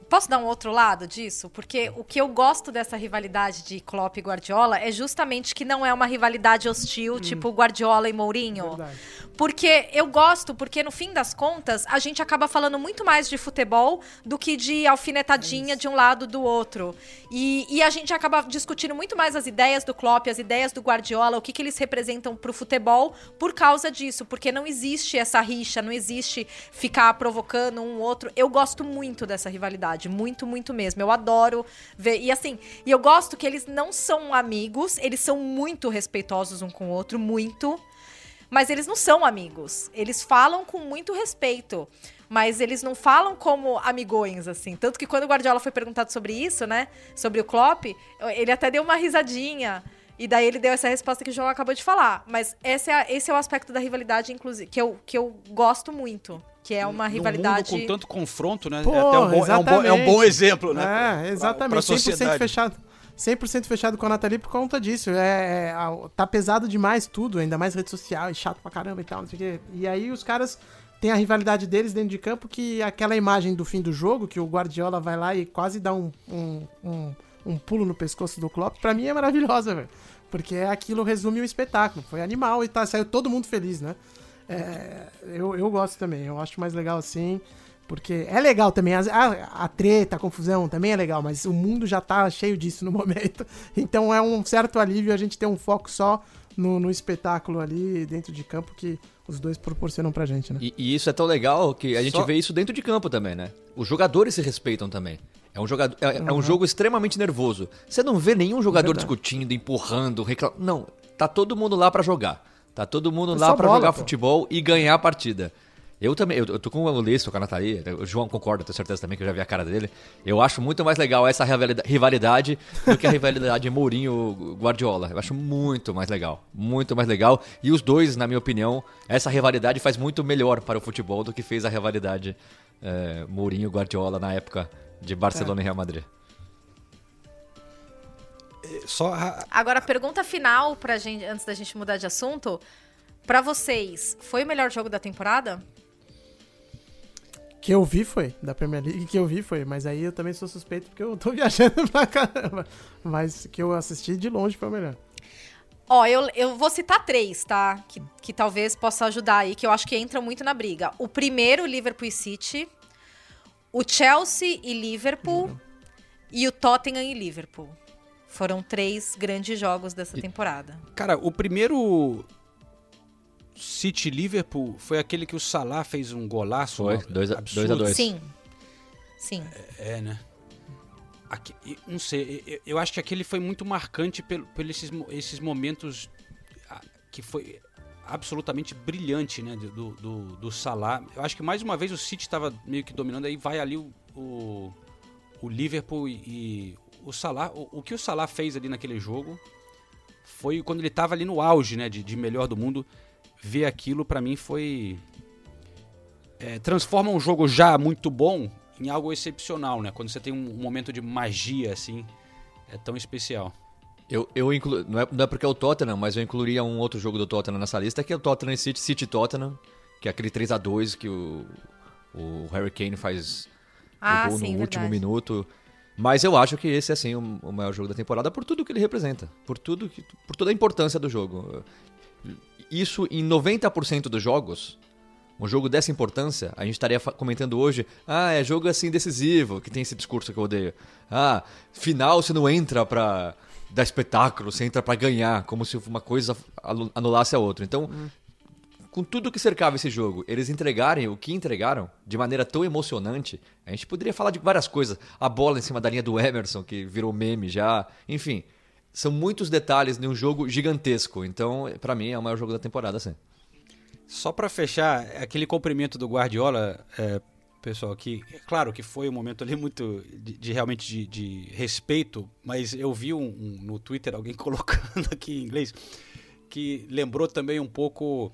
Posso dar um outro lado disso? Porque o que eu gosto dessa rivalidade de Klopp e Guardiola é justamente que não é uma rivalidade hostil, tipo Guardiola e Mourinho. Verdade. Porque eu gosto, porque no fim das contas, a gente acaba falando muito mais de futebol do que de alfinetadinha de um lado do outro. E, e a gente acaba discutindo muito mais as ideias do Klopp, as ideias do Guardiola, o que, que eles representam pro futebol por causa disso. Porque não existe essa rixa, não existe ficar provocando um outro. Eu gosto muito dessa rivalidade, muito, muito mesmo. Eu adoro ver. E assim, e eu gosto que eles não são amigos, eles são muito respeitosos um com o outro, muito. Mas eles não são amigos. Eles falam com muito respeito. Mas eles não falam como amigões, assim. Tanto que quando o Guardiola foi perguntado sobre isso, né? Sobre o Klopp, ele até deu uma risadinha. E daí ele deu essa resposta que o João acabou de falar. Mas esse é, esse é o aspecto da rivalidade, inclusive, que eu, que eu gosto muito. Que é uma rivalidade. mundo com tanto confronto, né? Pô, é, até um bom, é, um bom, é um bom exemplo, né? É, Pra- exatamente. pra 100% sociedade. fechado. 100% fechado com a Nathalie por conta disso. É, é, tá pesado demais tudo, ainda mais rede social, é chato pra caramba e tal, não sei o quê. E aí os caras têm a rivalidade deles dentro de campo, que aquela imagem do fim do jogo, que o Guardiola vai lá e quase dá um, um, um, um pulo no pescoço do Klopp, pra mim é maravilhosa, velho. Porque aquilo resume o espetáculo. Foi animal e tá, saiu todo mundo feliz, né? É, eu, eu gosto também, eu acho mais legal assim. Porque é legal também, as- a, a treta, a confusão também é legal, mas o mundo já tá cheio disso no momento. Então é um certo alívio a gente ter um foco só no, no espetáculo ali dentro de campo que os dois proporcionam pra gente, né? E, e isso é tão legal que a gente Só- vê isso dentro de campo também, né? Os jogadores se respeitam também. É um, jogador, é, é um jogo extremamente nervoso. Você não vê nenhum jogador Verdade. discutindo, empurrando, reclamando. Não, tá todo mundo lá pra jogar. Tá todo mundo É lá bola, jogar pô. futebol e ganhar a partida. Eu também, eu, eu tô com o Ulisses, com a Nathalie, o João concorda, tenho certeza também que eu já vi a cara dele. Eu acho muito mais legal essa rivalida- rivalidade do que a rivalidade Mourinho-Guardiola. Eu acho muito mais legal, muito mais legal. E os dois, na minha opinião, essa rivalidade faz muito melhor para o futebol do que fez a rivalidade eh, Mourinho-Guardiola na época de Barcelona e Real Madrid. Só a- Agora, a pergunta final pra gente, antes da gente mudar de assunto. Pra vocês, foi o melhor jogo da temporada? Que eu vi foi, da Premier League que eu vi foi, mas aí eu também sou suspeito porque eu tô viajando pra caramba. Mas que eu assisti de longe foi o melhor. Ó, eu, eu vou citar três, tá? Que, que talvez possa ajudar aí, que eu acho que entram muito na briga. O primeiro, Liverpool e City. O Chelsea e Liverpool. E o Tottenham e Liverpool. Foram três grandes jogos dessa temporada. Cara, o primeiro City Liverpool foi aquele que o Salah fez um golaço. Foi, uma- dois a- absurdo. dois a dois. Sim. Sim. É, né? Aqui- não sei, eu, eu acho que aquele foi muito marcante pelo, por esses, esses momentos que foi absolutamente brilhante, né, do, do, do Salah. Eu acho que mais uma vez o City estava meio que dominando, aí vai ali o, o, o Liverpool e, e o Salah. O, o que o Salah fez ali naquele jogo foi quando ele estava ali no auge, né, de, de melhor do mundo. Ver aquilo pra mim foi é, transforma um jogo já muito bom em algo excepcional, né? Quando você tem um, um momento de magia assim, é tão especial. Eu, eu inclu... não, é, não é porque é o Tottenham, mas eu incluiria um outro jogo do Tottenham nessa lista, que é o Tottenham City, City Tottenham, que é aquele 3 a 2 que o, o Harry Kane faz Ah, o gol sim, no último verdade. minuto. Mas eu acho que esse é sim o, o maior jogo da temporada por tudo que ele representa, por tudo que, por toda a importância do jogo. Isso em 90% dos jogos, um jogo dessa importância, a gente estaria comentando hoje, ah, é jogo assim decisivo, que tem esse discurso que eu odeio. Ah, final você não entra pra dar espetáculo, você entra pra ganhar, como se uma coisa anu- anulasse a outra. Então, com tudo que cercava esse jogo, eles entregarem o que entregaram de maneira tão emocionante, a gente poderia falar de várias coisas. A bola em cima da linha do Emerson, que virou meme já. Enfim, são muitos detalhes de um jogo gigantesco. Então, pra mim, é o maior jogo da temporada, sim. Só pra fechar, aquele cumprimento do Guardiola, é, pessoal, que é claro que foi um momento ali muito de, de realmente de, de respeito, mas eu vi um, um- no Twitter alguém colocando aqui em inglês que lembrou também um pouco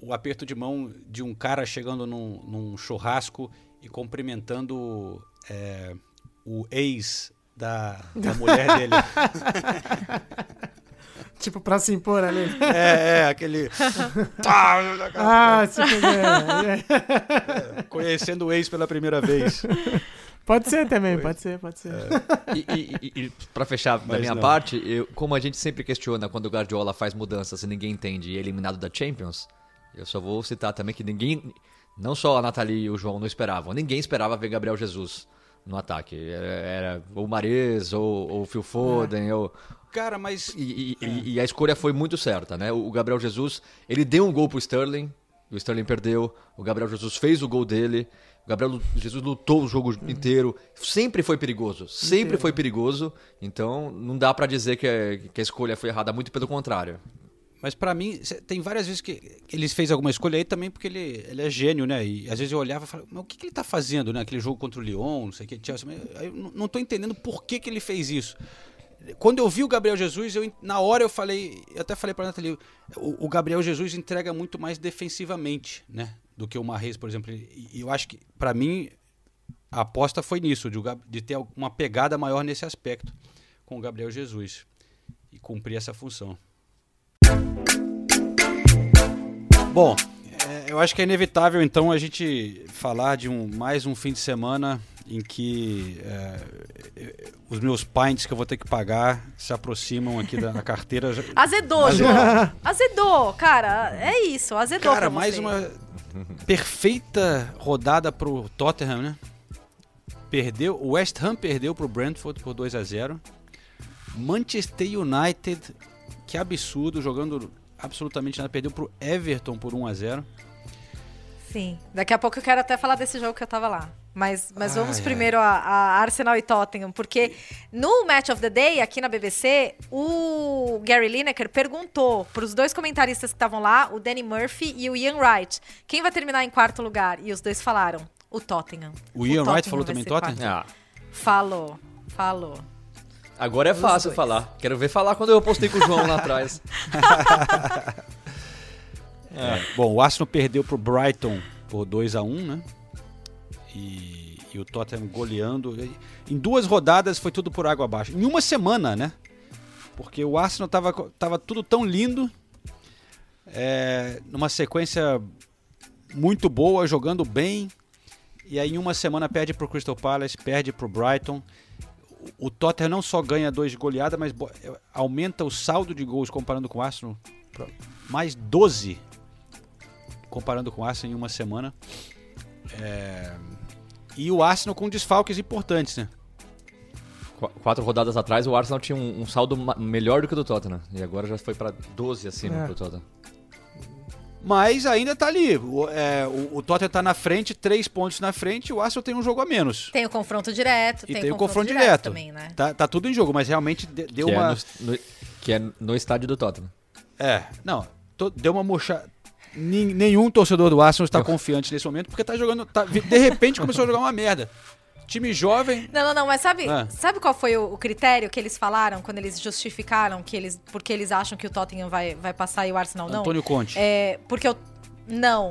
o aperto de mão de um cara chegando num, num churrasco e cumprimentando é, o ex da, da mulher dele. Tipo, pra se impor ali. É, é, aquele. ah, se quiser. É. Conhecendo o ex pela primeira vez. Pode ser também, pode ser, pode ser. E, e, e- e pra fechar da Mas minha não. parte, eu- como a gente sempre questiona quando o Guardiola faz mudanças e ninguém entende e é eliminado da Champions, eu só vou citar também que ninguém, não só a Nathalie e o João não esperavam, ninguém esperava ver Gabriel Jesus no ataque. Era, era ou o Mares, ou, ou o Phil Foden, ou... Cara, mas. E, e- e- e a escolha foi muito certa, né? O Gabriel Jesus, ele deu um gol pro Sterling, o Sterling perdeu, o Gabriel Jesus fez o gol dele, o Gabriel Jesus lutou o jogo inteiro, sempre foi perigoso, sempre Inteiro. foi perigoso, então não dá pra dizer que que a escolha foi errada, muito pelo contrário. Mas pra mim, tem várias vezes que ele fez alguma escolha aí também porque ele, ele é gênio, né? E às vezes eu olhava e falava, mas o que, que ele tá fazendo, né? Aquele jogo contra o Lyon, não sei o que, Chelsea. Mas eu não- tô entendendo por que, que ele fez isso. Quando eu vi o Gabriel Jesus, eu, na hora eu falei, eu até falei pra Nathalie, o, o Gabriel Jesus entrega muito mais defensivamente, né? Do que o Marrez, por exemplo. E eu acho que, pra mim, a aposta foi nisso, de, de ter uma pegada maior nesse aspecto com o Gabriel Jesus. E cumprir essa função. Bom, é, eu acho que é inevitável então a gente falar de um mais um fim de semana em que é, os meus pints que eu vou ter que pagar se aproximam aqui da na carteira. Azedou, João. Azedou, cara. É isso, azedou Cara, pra mais você. uma perfeita rodada pro Tottenham, né? Perdeu, o West Ham perdeu pro Brentford por 2 a 0. Manchester United, que absurdo, jogando absolutamente nada, perdeu pro Everton por 1 a 0. Sim. Daqui a pouco eu quero até falar desse jogo que eu tava lá. Mas, mas vamos Ai, primeiro a, a Arsenal e Tottenham, porque no Match of the Day, aqui na BBC, o Gary Lineker perguntou para os dois comentaristas que estavam lá, o Danny Murphy e o Ian Wright, quem vai terminar em quarto lugar? E os dois falaram, o Tottenham. O Ian Wright falou também Tottenham? Ah, Falou, falou. Agora é fácil dois. falar. Quero ver falar quando eu postei com o João lá atrás. É, Bom, o Arsenal perdeu pro Brighton por 2 a 1 né? E, e o Tottenham goleando. Em duas rodadas foi tudo por água abaixo. Em uma semana, né? Porque o Arsenal tava, tava tudo tão lindo. é, numa sequência muito boa, jogando bem. E aí em uma semana perde pro Crystal Palace, perde pro Brighton. O Tottenham não só ganha dois de goleada, mas bo- aumenta o saldo de gols comparando com o Arsenal. Mais 12 comparando com o Arsenal em uma semana. É, E o Arsenal com desfalques importantes, né? Qu- Quatro rodadas atrás, o Arsenal tinha um, um saldo melhor do que o do Tottenham. E agora já foi pra 12 acima É. pro Tottenham. Mas ainda tá ali. O, é, o, o Tottenham tá na frente, três pontos na frente, o Arsenal tem um jogo a menos. Tem o confronto direto, E tem, tem o confronto direto. direto também, né? Tá, tá tudo em jogo, mas realmente de- deu que, uma. é no, no- que é no estádio do Tottenham. É, não, to- deu uma murcha. Nin- Nenhum torcedor do Arsenal está confiante nesse momento, porque tá jogando. tá- de repente começou a jogar uma merda. Time jovem. Não, não, não, mas sabe, Ah. sabe qual foi o, o critério que eles falaram quando eles justificaram que eles, porque eles acham que o Tottenham vai, vai passar e o Arsenal não? Antônio Conte. É, porque o não.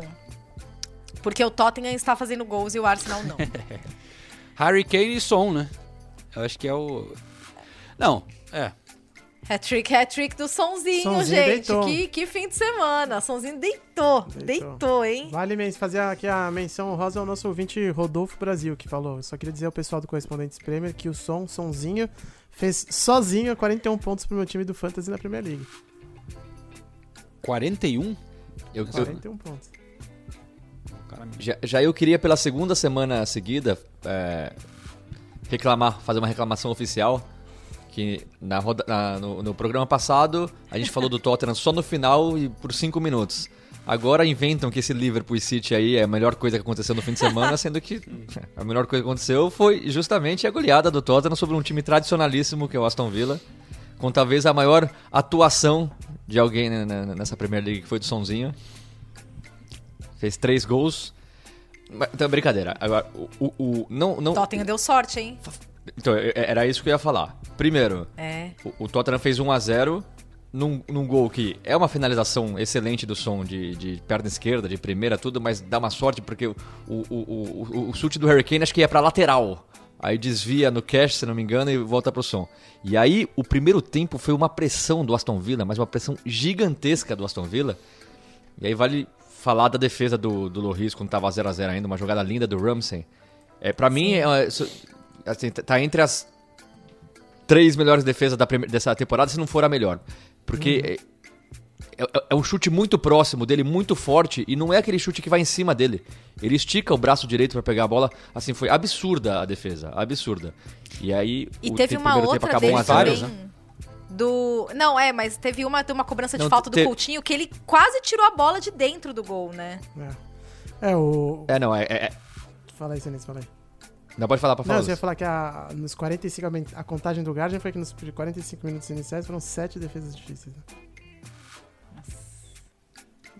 Porque o Tottenham está fazendo gols e o Arsenal não. Harry Kane e Son, né? Eu acho que é o. Não, é. Hat-trick, hat-trick do Sonzinho, Sonzinho gente. deitou. Que, que fim de semana. Sonzinho deitou, deitou, hein? Vale men- fazer aqui a menção rosa ao nosso ouvinte Rodolfo Brasil, que falou. Eu só queria dizer ao pessoal do Correspondentes Premier que o Som, Sonzinho, fez sozinho 41 pontos pro meu time do Fantasy na Premier League. 41? Eu, eu- 41 pontos. já, já eu queria pela segunda semana seguida é, reclamar, fazer uma reclamação oficial. Que na roda- na- no, no programa passado a gente falou do Tottenham só no final e por cinco minutos. Agora inventam que esse Liverpool e City aí é a melhor coisa que aconteceu no fim de semana, sendo que a melhor coisa que aconteceu foi justamente a goleada do Tottenham sobre um time tradicionalíssimo que é o Aston Villa, com talvez a maior atuação de alguém né, né, nessa Premier League que foi do Sonzinho. Fez três gols. Então, brincadeira. Agora, o, o, o- não, não, Tottenham deu sorte, hein? Então, é- era isso que eu ia falar. Primeiro, É. o, o Tottenham fez 1 a 0 num, num gol que é uma finalização excelente do som de, de perna esquerda, de primeira, tudo, mas dá uma sorte porque o, o, o, o, o chute do Harry Kane acho que ia pra lateral. Aí desvia no cash, se não me engano, e volta pro som. E aí, o primeiro tempo foi uma pressão do Aston Villa, mas uma pressão gigantesca do Aston Villa. E aí vale falar da defesa do, do Loris quando tava 0x0 ainda, uma jogada linda do Ramsey. É, pra mim, é, uma- isso- assim, tá entre as três melhores defesas da dessa temporada, se não for a melhor. Porque é, é- é um chute muito próximo dele, muito forte, e não é aquele chute que vai em cima dele. Ele estica o braço direito pra pegar a bola. Assim, foi absurda a defesa, absurda. E aí, E o teve tempo- uma primeiro outra tempo acabou dele 1 a 0, também. né? Do. Não, é, mas teve uma, uma cobrança de Não, falta do te- Coutinho que ele quase tirou a bola de dentro do gol, né? É, o. É, não, é... é- é- Fala aí, Sinistro, fala aí. Não, pode falar pra falar. Não, você ia falar que a, nos 45, a contagem do Guardian foi que nos 45 minutos iniciais foram 7 defesas difíceis. né?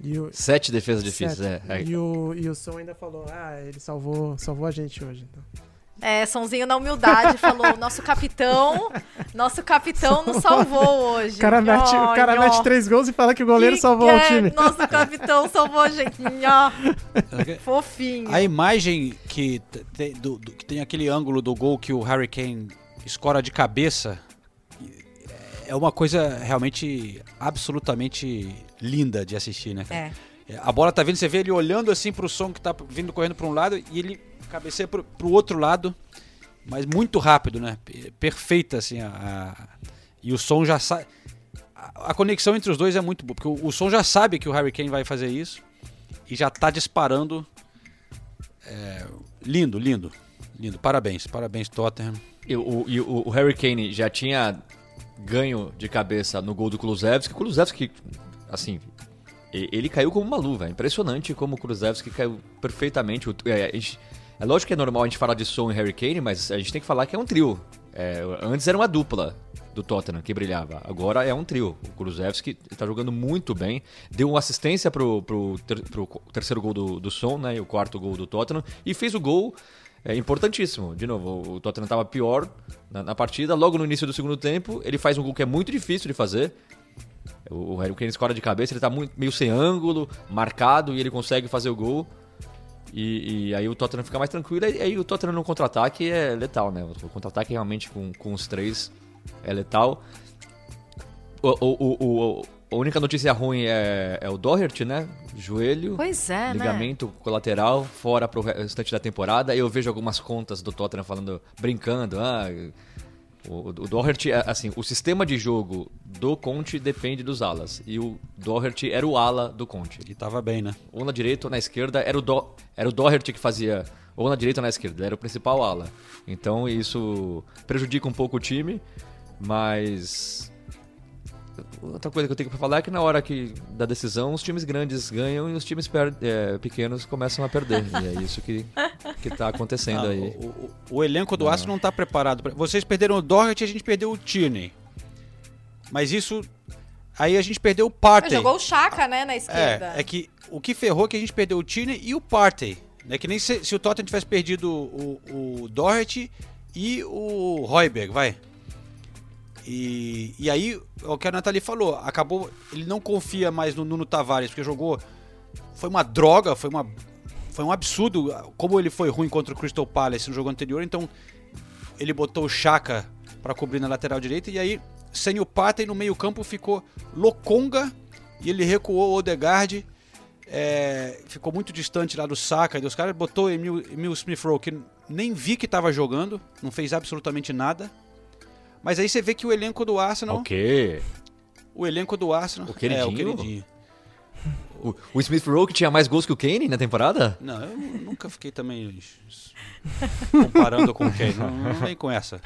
E o, Sete defesas difíceis, sete. é. é. E o, e o Som ainda falou, ah, ele salvou, salvou a gente hoje. Então. É, Sonzinho na humildade falou: nosso capitão, nosso capitão nos salvou hoje. O cara, mete, o cara Nhó, mete três gols e fala que o goleiro Que salvou o é? time. Nosso capitão salvou a gente. Nhó. Fofinho. A imagem que tem, do- do- que tem aquele ângulo do gol que o Harry Kane escora de cabeça é uma coisa realmente absolutamente linda de assistir, né? cara? É. É, A bola tá vindo, você vê ele olhando assim pro som que tá vindo correndo para um lado e ele cabeceia pro, pro outro lado, mas muito rápido, né? Perfeita assim a, a- e o som já sabe a, a conexão entre os dois é muito boa, porque o, o som já sabe que o Harry Kane vai fazer isso e já tá disparando é, lindo, lindo. Lindo. Parabéns, parabéns Tottenham. E o, e o- o Harry Kane já tinha ganho de cabeça no gol do Kulusevski. Kulusevski, assim, ele caiu como uma luva. É impressionante como o Kulusevski caiu perfeitamente. É, a gente- é lógico que é normal a gente falar de Son e Harry Kane, mas a gente tem que falar que é um trio. É, antes era uma dupla do Tottenham que brilhava. Agora é um trio. O Kulusevski está jogando muito bem. Deu uma assistência pro, pro, ter- pro terceiro gol do, do Son, né? E o quarto gol do Tottenham. E fez o gol é importantíssimo. De novo, o Tottenham estava pior na, na partida. Logo no início do segundo tempo, ele faz um gol que é muito difícil de fazer. O, o Harry Kane escora de cabeça, ele tá muito, meio sem ângulo, marcado, e ele consegue fazer o gol. E, e aí o Tottenham fica mais tranquilo. E aí o Tottenham no contra-ataque é letal, né? O contra-ataque realmente com, com os três é letal. O, o, o, a única notícia ruim é, é o Doherty, né? Joelho. Pois é, né? Ligamento colateral, fora pro restante da temporada. Eu vejo algumas contas do Tottenham falando, brincando, ah, o, o Doherty, é, assim, o sistema de jogo do Conte depende dos alas. E o Doherty era o ala do Conte. E tava bem, né? Ou na direita ou na esquerda, era o, Do, era o Doherty que fazia, ou na direita ou na esquerda, era o principal ala. Então isso prejudica um pouco o time, mas outra coisa que eu tenho pra falar é que na hora que da decisão os times grandes ganham e os times per- é, pequenos começam a perder. e é isso que, que tá acontecendo Ah, aí. o, o- o elenco do Arsenal não tá preparado. pra- Vocês perderam o Doherty e a gente perdeu o Tierney. Mas isso. Aí a gente perdeu o Partey. Jogou o Chaka, né, na esquerda. É, é que o que ferrou é que a gente perdeu o Tierney e o Partey. É que nem se, se o Tottenham tivesse perdido o, o Doherty e o Royberg, vai. E, e aí, é o que a Nathalie falou, acabou. Ele não confia mais no Nuno Tavares, porque jogou. Foi uma droga, foi uma. Foi um absurdo como ele foi ruim contra o Crystal Palace no jogo anterior, então ele botou o Chaka pra cobrir na lateral direita e aí sem o Partey no meio-campo ficou Lokonga e ele recuou o Odegaard. é, ficou muito distante lá do Saka e dos caras, botou Emil, Emil Smith Rowe, que nem vi que tava jogando, não fez absolutamente nada. Mas aí você vê que o elenco do Arsenal. O quê? O elenco do Arsenal. O queridinho? É, o queridinho. O, o Smith Rowe que tinha mais gols que o Kane na temporada? Não, eu nunca fiquei também comparando com quem. Não, não vem com essa.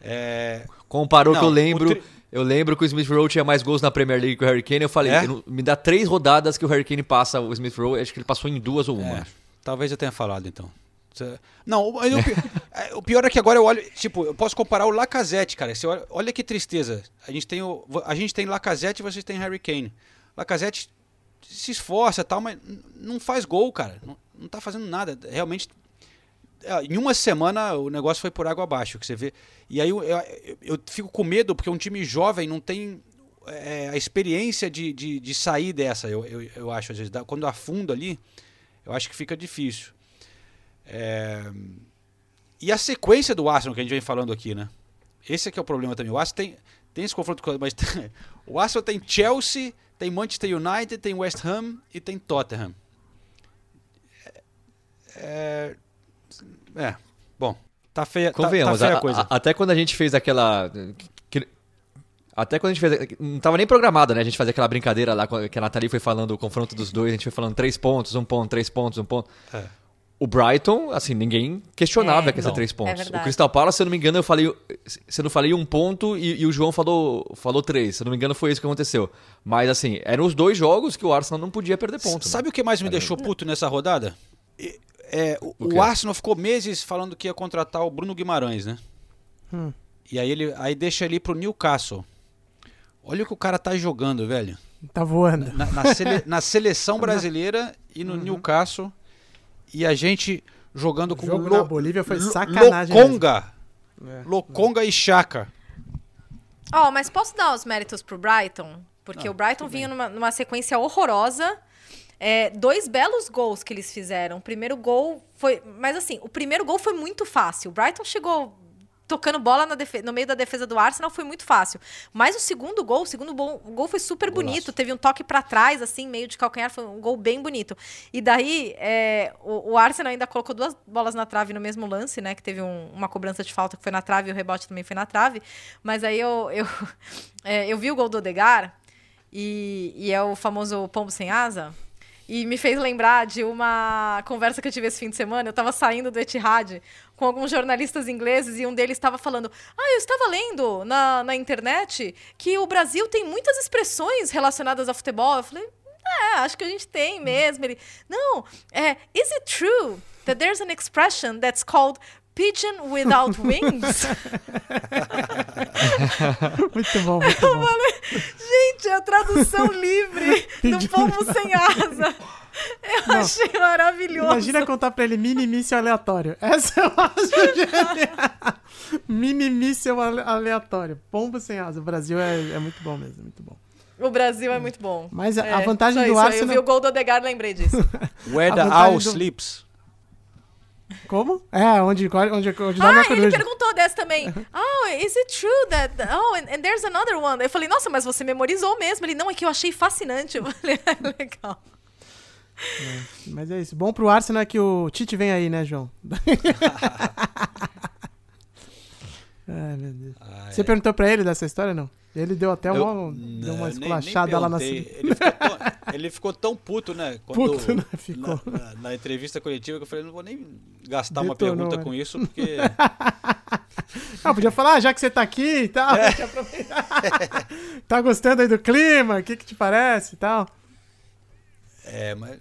É, Comparou Não, que eu o lembro. tri- eu lembro que o Smith Rowe tinha mais gols na Premier League que o Harry Kane. Eu falei, É? "Eu me dá três rodadas que o Harry Kane passa o Smith Rowe. Acho que ele passou em duas ou uma. É, talvez eu tenha falado então. Não, o, é, o pior é que agora eu olho, tipo, eu posso comparar o Lacazette, cara. Você olha, olha que tristeza. A gente tem o, a gente tem Lacazette e vocês têm Harry Kane. Lacazette se esforça tal, mas não faz gol, cara. Não, não tá fazendo nada. Realmente é, em uma semana o negócio foi por água abaixo, que você vê. E aí eu, eu, eu fico com medo porque um time jovem não tem é, a experiência de, de, de sair dessa, eu, eu, eu acho, às vezes. Quando afunda ali, eu acho que fica difícil. É, E a sequência do Arsenal que a gente vem falando aqui, né? Esse é que é o problema também. O Arsenal tem, tem esse confronto mas tem- o Arsenal tem Chelsea, tem Manchester United, tem West Ham e tem Tottenham. É, é, bom, tá feia, tá, tá Convenhamos, feia a- a coisa. a- até quando a gente fez aquela. que- até quando a gente fez. Não tava nem programada, né? A gente fazia aquela brincadeira lá que a Nathalie foi falando o confronto dos dois, a gente foi falando três pontos, um ponto, três pontos, um ponto. É. O Brighton, assim, ninguém questionava É, que ia ser três É pontos. verdade. o Crystal Palace, se eu não me engano, eu falei. Se eu não falei um ponto e, e o João falou, falou três. Se eu não me engano, foi isso que aconteceu. Mas, assim, eram os dois jogos que o Arsenal não podia perder ponto. né? Sabe o que mais me deixou puto nessa rodada? E- é, o, O o? Arsenal ficou meses falando que ia contratar o Bruno Guimarães, né? Hum. E aí ele aí deixa ele pro Newcastle. Olha o que o cara tá jogando, velho. Tá voando. Na, na sele- na seleção brasileira e no Newcastle. E a gente jogando O com jogo Lo- na Bolívia foi sacanagem Lokonga. É. Lokonga e Chaka. Ó, mas posso dar os méritos pro Brighton? Porque o Brighton vinha numa, numa sequência horrorosa. É, dois belos gols que eles fizeram. O primeiro gol foi. Mas assim, o primeiro gol foi muito fácil. O Brighton chegou tocando bola no meio da defesa do Arsenal, foi muito fácil. Mas o segundo gol, o segundo bom- o gol foi super bonito. Teve um toque pra trás, assim, meio de calcanhar. Foi um gol bem bonito. E daí, é, o, o Arsenal ainda colocou duas bolas na trave no mesmo lance, né? Que teve um- uma cobrança de falta que foi na trave e o rebote também foi na trave. Mas aí eu, eu, é, eu vi o gol do Odegar e, e é o famoso pombo sem asa. E me fez lembrar de uma conversa que eu tive esse fim de semana. Eu estava saindo do Etihad com alguns jornalistas ingleses e um deles estava falando: Ah, eu estava lendo na, na internet que o Brasil tem muitas expressões relacionadas a futebol. Eu falei: É, acho que a gente tem mesmo. Ele: Não, é, is it true that there's an expression that's called pigeon without wings? Muito bom, muito bom. Gente, é a tradução livre do pombo sem asa. Eu Não. achei maravilhoso. Imagina contar pra ele mini míssil aleatório. Essa eu acho genial. Mini míssil ale- aleatório. Pombo sem asa. O Brasil é, é muito bom mesmo, muito bom. O Brasil é muito bom. Mas a- É, a vantagem do isso, Eu Arsenal- vi o gol do Odegaard lembrei disso. Where the owl do- sleeps. Como? É, onde, onde, onde, onde dorme ah, ele coruja. perguntou dessa também. Oh, is it true that... Oh, and, and there's another one. Eu falei, nossa, mas você memorizou mesmo. Ele, não, é que eu achei fascinante. Eu falei, ah, legal. Mas é isso. Bom pro Arsenal é que o Tite vem aí, né, João? Ai, meu Deus. Você perguntou pra ele dessa história, não? Ele deu até Eu- uma, deu uma esculachada nem lá na ele ficou, tão, ele ficou tão puto, né? Quando, Puto, né? Ficou. Na, na- na entrevista coletiva que eu falei, não vou nem gastar uma Detonou, pergunta né? com isso, porque. Ah, podia falar, ah, já que você tá aqui e tal. É. tá gostando aí do clima? O que que te parece e tal? É, mas.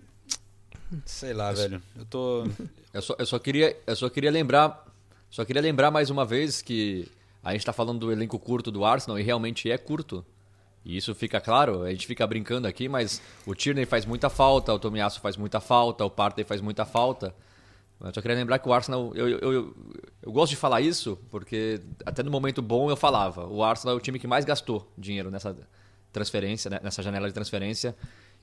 Sei lá, velho. Eu tô. Eu só, eu só queria, eu só queria lembrar, só queria lembrar mais uma vez que a gente está falando do elenco curto do Arsenal e realmente é curto. E isso fica claro, a gente fica brincando aqui, mas o Tierney faz muita falta, o Tomiyasu faz muita falta, o Partey faz muita falta. Eu só queria lembrar que o Arsenal, eu, eu, eu, eu gosto de falar isso porque até no momento bom eu falava, o Arsenal é o time que mais gastou dinheiro nessa transferência, né, nessa janela de transferência.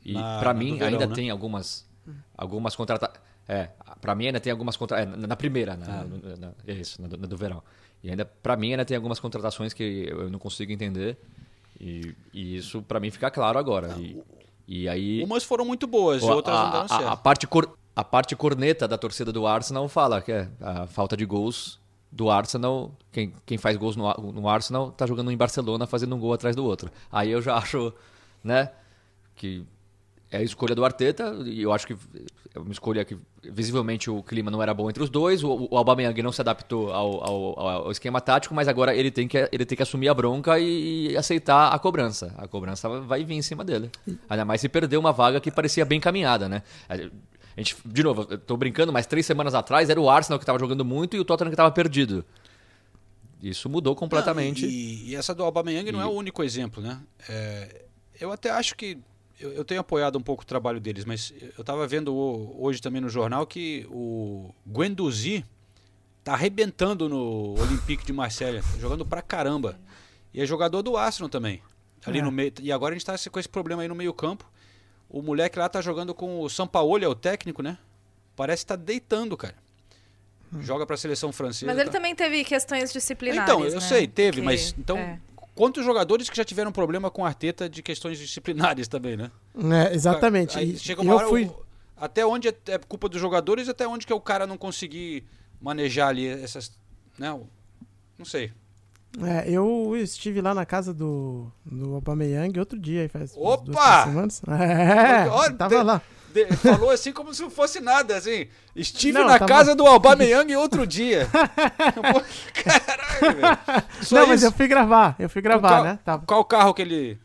E para mim verão, ainda né? tem algumas algumas contrata é para mim ainda tem algumas contra é, na primeira na, na- na- é isso na, do- na do verão. E ainda para mim ainda tem algumas contratações que eu não consigo entender. E, e isso para mim fica claro agora. E, e aí Umas foram muito boas, o- outras não a, deram a- certo. a parte cor, a parte corneta da torcida do Arsenal fala que é a falta de gols do Arsenal quem, quem faz gols no, no Arsenal tá jogando em Barcelona fazendo um gol atrás do outro. Aí eu já acho né que é a escolha do Arteta, e eu acho que é uma escolha que visivelmente o clima não era bom entre os dois, o, o Aubameyang não se adaptou ao, ao, ao esquema tático, mas agora ele tem que, ele tem que assumir a bronca e, e aceitar a cobrança. A cobrança vai vir em cima dele. Ainda mais se perder uma vaga que parecia bem caminhada, né? A gente, de novo, eu tô brincando, mas três semanas atrás era o Arsenal que estava jogando muito e o Tottenham que estava perdido. Isso mudou completamente. Não, e, e, essa do Aubameyang e... não é o único exemplo, né? É, eu até acho que eu, eu, tenho apoiado um pouco o trabalho deles, mas eu estava vendo hoje também no jornal que o Guendouzi tá arrebentando no Olympique de Marselha, tá jogando pra caramba. E é jogador do Arsenal também. Ali é. no meio, e agora a gente está com esse problema aí no meio-campo. O moleque lá tá jogando com o São Paulo, é o técnico, né? Parece que tá deitando, cara. Hum. Joga para a seleção francesa. Mas ele tá... também teve questões disciplinares. Então, eu né? sei, teve, que... mas então é. Quantos jogadores que já tiveram problema com a Arteta de questões disciplinares também, né? É, exatamente. Aí chega uma eu hora, fui... até onde é, é culpa dos jogadores, até onde que é o cara não conseguir manejar ali essas, né? Não sei. É, eu estive lá na casa do, do Aubameyang outro dia, faz Opa! duas semanas. É, Olha, tava de, lá. De, falou assim como se não fosse nada, assim. Estive não, na tava... casa do Aubameyang outro dia. Caralho, velho. Não, mas eu fui gravar, eu fui gravar, né? Tava... Qual carro que ele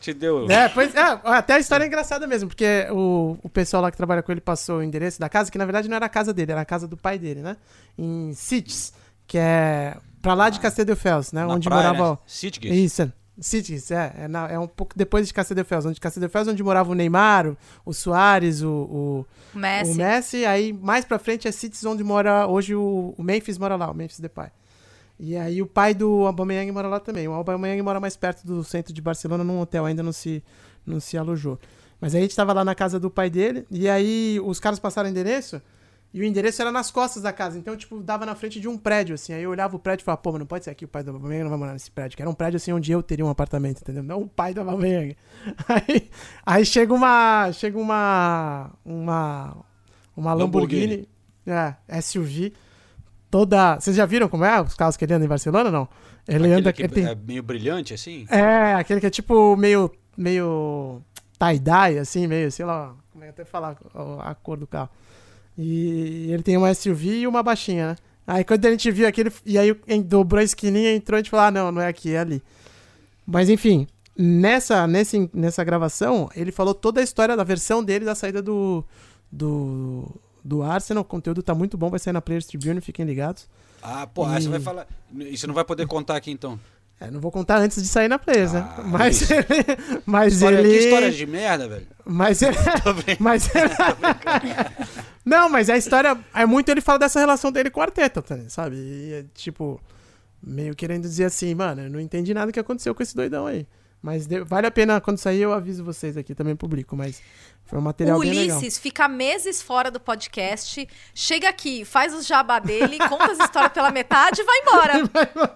te deu? É, pois, é, até a história é engraçada mesmo, porque o, o pessoal lá que trabalha com ele passou o endereço da casa, que na verdade não era a casa dele, era a casa do pai dele, né? Em Cities, que é Pra lá de Castedelfels, né? Na onde praia, morava. Né? Sitges. Isso. Sitges, é. É, na, é, um pouco depois de Castedelfels. Onde Castedelfels, onde morava o Neymar, o, Soares, o, o, Messi. o Messi. Aí mais pra frente é Sitges, onde mora. Hoje o, o Memphis mora lá, o Memphis Depay. E aí o pai do Aubameyang mora lá também. O Aubameyang mora mais perto do centro de Barcelona, num hotel, ainda não se, não se alojou. Mas aí a gente tava lá na casa do pai dele, e aí os caras passaram endereço. E o endereço era nas costas da casa. Então, tipo, dava na frente de um prédio, assim. Aí eu olhava o prédio e falava, pô, mas não pode ser aqui, o pai do Aubameyang não vai morar nesse prédio. Que era um prédio, assim, onde eu teria um apartamento, entendeu? Não o pai do Aubameyang. Aí, aí chega uma... Chega uma... Uma... Uma Lamborghini. Lamborghini. É, SUV. Toda... Vocês já viram como é os carros que ele anda em Barcelona, não? Ele aquele anda... Que ele tem... É meio brilhante, assim? É, aquele que é tipo meio... Meio... Tie-dye, assim, meio... Sei lá... Como é que até falar a cor do carro. E ele tem uma SUV e uma baixinha, né? Aí quando a gente viu aquele. E aí dobrou a esquininha, entrou e a gente falou: ah, não, não é aqui, é ali. Mas enfim, nessa, nesse, nessa gravação, ele falou toda a história da versão dele da saída do. do. do Arsenal. O conteúdo tá muito bom, vai sair na Players Tribune, fiquem ligados. Ah, pô, e... você vai falar. Você não vai poder contar aqui então? É, não vou contar antes de sair na Players, né? Ah, Mas ele. Mas história, ele. Que história de merda, velho. Mas ele. mas Não, mas a história é muito ele fala dessa relação dele com o Arteta, tá, sabe? E, é, tipo, meio querendo dizer assim, mano, eu não entendi nada que aconteceu com esse doidão aí. Mas de, vale a pena, quando sair, eu aviso vocês aqui, também publico, mas foi um material o bem Ulisses legal. fica meses fora do podcast, chega aqui, faz o jabá dele, conta as histórias pela metade e vai embora.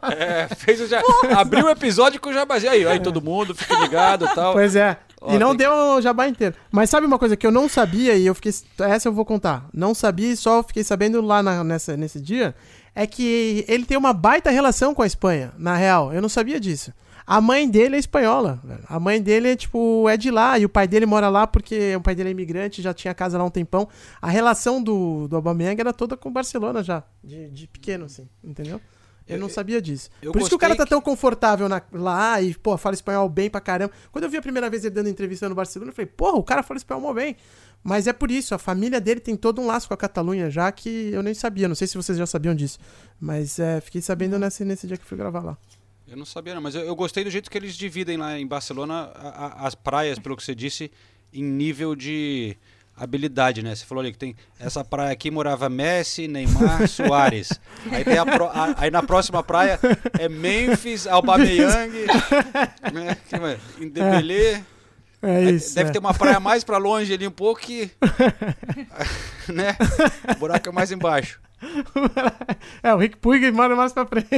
É, fez o já... Abriu o episódio com o jabazinho. Aí, aí todo mundo, fica ligado e tal. Pois é. Ó, e não deu o jabá inteiro. Mas sabe uma coisa que eu não sabia e eu fiquei. Essa eu vou contar. Não sabia e só fiquei sabendo lá na- nessa, nesse dia. É que ele tem uma baita relação com a Espanha, na real. Eu não sabia disso. A mãe dele é espanhola. A mãe dele é, tipo, é de lá. E o pai dele mora lá porque o pai dele é imigrante, já tinha casa lá um tempão. A relação do, do Aubameyang era toda com o Barcelona já. De, de pequeno, assim. Entendeu? Eu não sabia disso. eu Por isso que o cara tá tão confortável na- lá e, pô, fala espanhol bem pra caramba. Quando eu vi a primeira vez ele dando entrevista no Barcelona, eu falei, porra, o cara fala espanhol mó bem. Mas é por isso, a família dele tem todo um laço com a Catalunha já que eu nem sabia. Não sei se vocês já sabiam disso. Mas é, fiquei sabendo nesse, nesse dia que fui gravar lá. Eu não sabia, não, mas eu, eu gostei do jeito que eles dividem lá em Barcelona a- a- as praias, pelo que você disse, em nível de habilidade, né? Você falou ali que tem essa praia aqui morava Messi, Neymar, Soares. Aí, tem a pro- a- aí na próxima praia é Memphis, Aubameyang, né? Indebelé. É Aí isso. Deve é. ter uma praia mais pra longe ali um pouco que, né? O buraco é mais embaixo. é, o Rick Puig mora mais pra frente.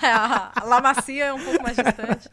É, a La Macia é um pouco mais distante.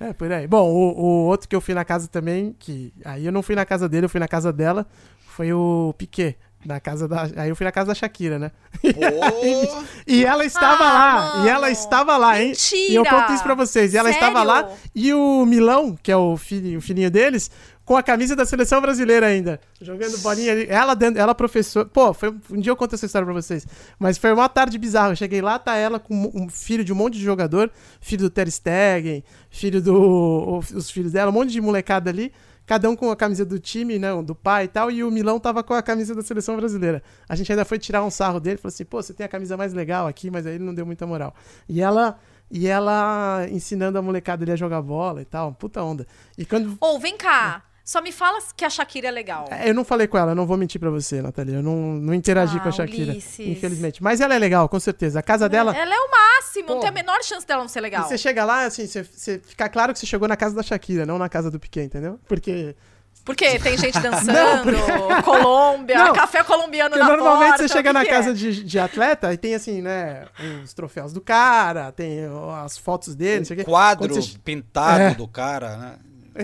É, por aí. Bom, o, o outro que eu fui na casa também, que aí eu não fui na casa dele, eu fui na casa dela, foi o Piquet. Na casa da. Aí eu fui na casa da Shakira, né? e ela estava Ah, lá. mano. E ela estava lá, hein? Mentira! E eu conto isso pra vocês. E ela Sério? estava lá. E o Milão, que é o, filho, o filhinho deles, com a camisa da seleção brasileira ainda. Jogando bolinha ali. Ela dentro, ela professor. Pô, foi, um dia eu conto essa história pra vocês. Mas foi uma tarde bizarra. Eu cheguei lá, tá ela com um filho de um monte de jogador. Filho do Ter Stegen, filho do. Os filhos dela, um monte de molecada ali. Cada um com a camisa do time, né? Do pai e tal. E o Milão tava com a camisa da seleção brasileira. A gente ainda foi tirar um sarro dele. Falou assim, pô, você tem a camisa mais legal aqui, mas aí ele não deu muita moral. E ela. E ela ensinando a molecada ali a jogar bola e tal. Puta onda. E quando. Ou, vem cá. Só me fala que a Shakira é legal. É, Eu não falei com ela, eu não vou mentir pra você, Nathalie. Eu não, não interagi Ah, com a Shakira. Ulisses. Infelizmente. Mas ela é legal, com certeza. A casa dela. Ela é o máximo, não Pô. tem a menor chance dela não ser E legal. você chega lá, assim, você, você fica claro que você chegou na casa da Shakira, não na casa do Piquet, entendeu? Porque. Porque tem gente dançando, Não, porque- Colômbia, Não, café colombiano na normalmente porta, você chega que na que casa é? de, de atleta e tem assim, né? Os troféus do cara, tem as fotos dele, não sei o quê. Quadro você- pintado É. do cara, né?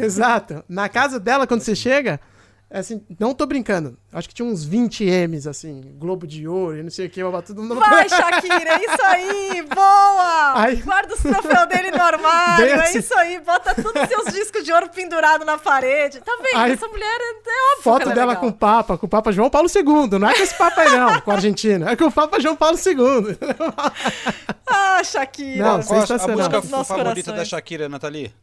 Exato. Na casa dela, quando você chega, é assim, não tô brincando. Acho que tinha uns 20 M's, assim, Globo de Ouro e não sei o que, tudo no Vai, Shakira, é isso aí, boa! Aí- Guarda os troféus dele no armário, Bem é assim. isso aí, bota todos os seus discos de ouro pendurados na parede. Tá vendo? Aí- Essa mulher é, é óbvio Foto que ela é dela legal. com o Papa, com o Papa João Paulo II. Não é com esse Papa aí, não, com a Argentina. É com o Papa João Paulo II. Ah, Shakira. Não, Qual a- sensacional. música favorita corações. da Shakira, Nathalie?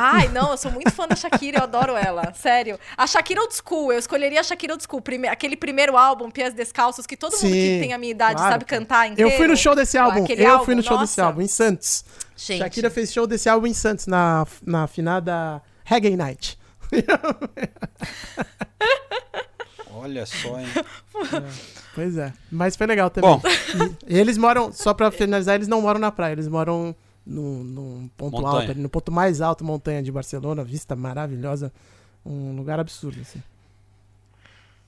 Ai, não, eu sou muito fã da Shakira, eu adoro ela. Sério. A Shakira Old School, eu escolheria a Shakira Old School. Prime- aquele primeiro álbum, Pias Descalços, que todo mundo que Sim, tem a minha idade claro. sabe cantar inteiro. Eu fui no show desse álbum. Aquele Eu álbum, fui no show desse nossa. álbum, em Santos. Gente. Shakira fez show desse álbum em Santos, na, na finada Reggae Night. Olha só, hein? Pois é. Mas foi legal também. Bom. E, e eles moram, só pra finalizar, eles não moram na praia, eles moram num, num ponto Montanha. alto, ali, no ponto mais alto, montanha de Barcelona, vista maravilhosa. Um lugar absurdo, assim.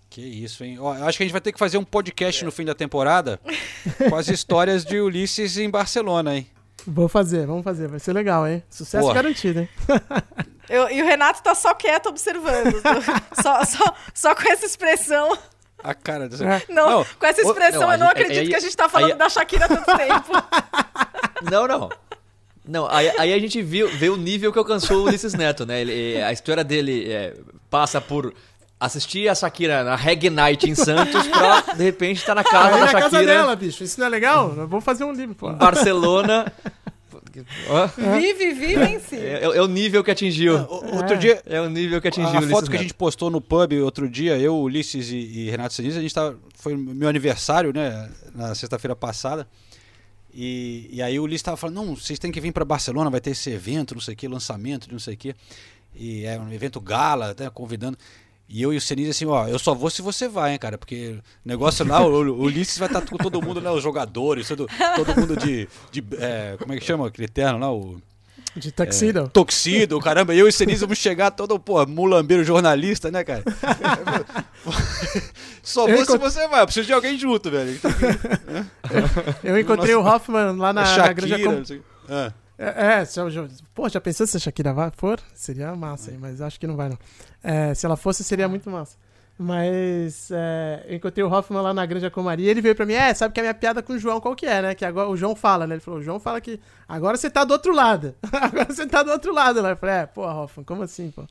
Que isso, hein? Ó, eu acho que a gente vai ter que fazer um podcast no fim da temporada com as histórias de Ulisses em Barcelona, hein? Vou fazer, vamos fazer, vai ser legal, hein? Sucesso Boa. garantido, hein? Eu- e o Renato tá só quieto observando. só, só, só com essa expressão. A cara dessa... É. Não, com essa expressão, não, eu não gente- acredito aí- que a gente tá falando aí- da Shakira há tanto tempo. Não, não. Não, aí, aí a gente viu, vê o nível que alcançou o Ulisses Neto, né? Ele- a história dele é, passa por assistir a Shakira na Reggae Night em Santos pra, de repente, estar na casa Aí da na Shakira casa dela, bicho. Isso não é legal? Vamos fazer um livro, pô. Barcelona. Vive, vive em si. É, é o nível que atingiu. O- Outro dia, É o nível que atingiu a Ulisses foto que a gente postou no pub outro dia, eu, Ulisses e, e Renato Seniz, a gente tava, foi meu aniversário, né, na sexta-feira passada. E, e aí o Ulisses tava falando, não, vocês têm que vir para Barcelona, vai ter esse evento, não sei o que, lançamento, não sei o que. E é um evento gala, até convidando. E eu e o Seniz assim, ó, eu só vou se você vai, hein, cara, porque negócio lá, o, o Ulisses vai estar com todo mundo, né, os jogadores, todo, todo mundo de, de é, como é que chama aquele terno lá, o... De tuxedo. Toxido, caramba, eu e o Senise vamos chegar todo, pô, mulambeiro jornalista, né, cara? Só vou se encont- você vai, eu preciso de alguém junto, velho. Eu encontrei o Hoffman lá na, na Shakira, Granja Com... sei- Ah. É, é, se já- pô, já pensou se a Shakira vai, for? Seria massa, hein, mas acho que não vai, não. É, se ela fosse, seria muito massa. Mas é, eu encontrei o Hoffman lá na Granja Comaria e ele veio pra mim, é, sabe que a minha piada com o João qual que é, né? Que agora o João fala, né? Ele falou, o João fala que agora você tá do outro lado. agora você tá do outro lado, né? Eu falei, é, pô, Hoffman, como assim, pô?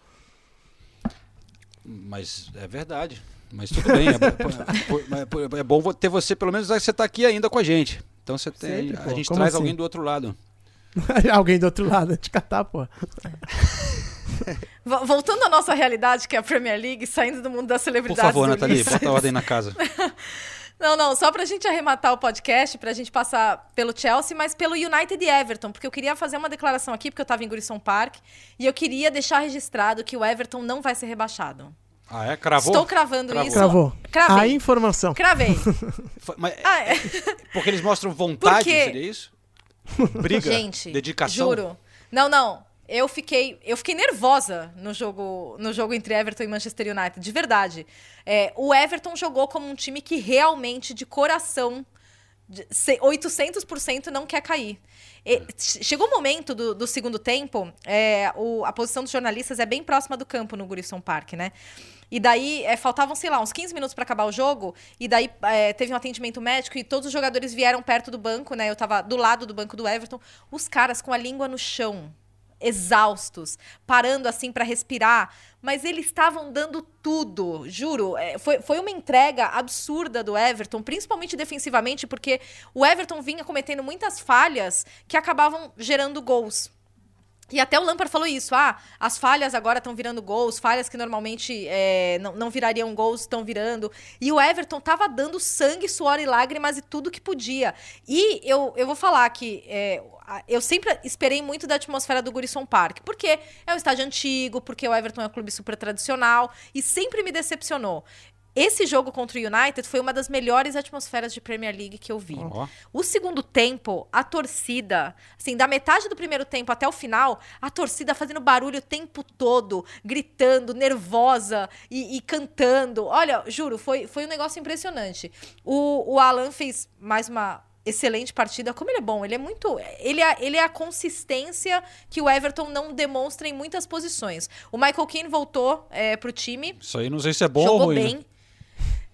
Mas é verdade. Mas tudo bem. É, mas, pô, é bom ter você, pelo menos você tá aqui ainda com a gente. Então você tem, Sempre, a gente traz assim? alguém do outro lado. Alguém do outro lado, te catar, pô. Vo- Voltando à nossa realidade, que é a Premier League, saindo do mundo das Por celebridades. favor, do Nathalie, bota a ordem na casa. Não, não, só pra gente arrematar o podcast, pra gente passar pelo Chelsea, mas pelo United e Everton, porque eu queria fazer uma declaração aqui, porque eu tava em Gurison Park, e eu queria deixar registrado que o Everton não vai ser rebaixado. Ah, é? Cravou? Estou cravando Cravou. isso. Cravou. Cravei. A informação. Cravei. Foi- mas- Ah, é. porque eles mostram vontade, Porque- seria isso? Briga? Gente, dedicação? juro. Não, não. Eu fiquei, eu fiquei nervosa no jogo, no jogo entre Everton e Manchester United, de verdade. É, o Everton jogou como um time que realmente, de coração, de- se- 800% não quer cair. E che- chegou o momento do, do segundo tempo, é, o- a posição dos jornalistas é bem próxima do campo no Gurison Park, né? E daí é, faltavam, sei lá, uns 15 minutos pra acabar o jogo. E daí é, teve um atendimento médico e todos os jogadores vieram perto do banco, né? Eu tava do lado do banco do Everton. Os caras com a língua no chão, exaustos, parando assim pra respirar. Mas eles estavam dando tudo, juro. É, foi, foi uma entrega absurda do Everton, principalmente defensivamente, porque o Everton vinha cometendo muitas falhas que acabavam gerando gols. E até o Lampard falou isso. Ah, as falhas agora estão virando gols, falhas que normalmente é, não, não virariam gols estão virando. E o Everton tava dando sangue, suor e lágrimas e tudo que podia. E eu, eu vou falar que é, eu sempre esperei muito da atmosfera do Gurisson Park, porque é um estádio antigo, porque o Everton é um clube super tradicional e sempre me decepcionou. Esse jogo contra o United foi uma das melhores atmosferas de Premier League que eu vi. O segundo tempo, a torcida, assim, da metade do primeiro tempo até o final, a torcida fazendo barulho o tempo todo, gritando, nervosa e, e cantando. Olha, juro, foi, foi um negócio impressionante. O, o Alan fez mais uma excelente partida. Como ele é bom, ele é muito. Ele é, ele é a consistência que o Everton não demonstra em muitas posições. O Michael Keane voltou é, pro time. Isso aí não sei se é bom ou jogou ruim. né? bem.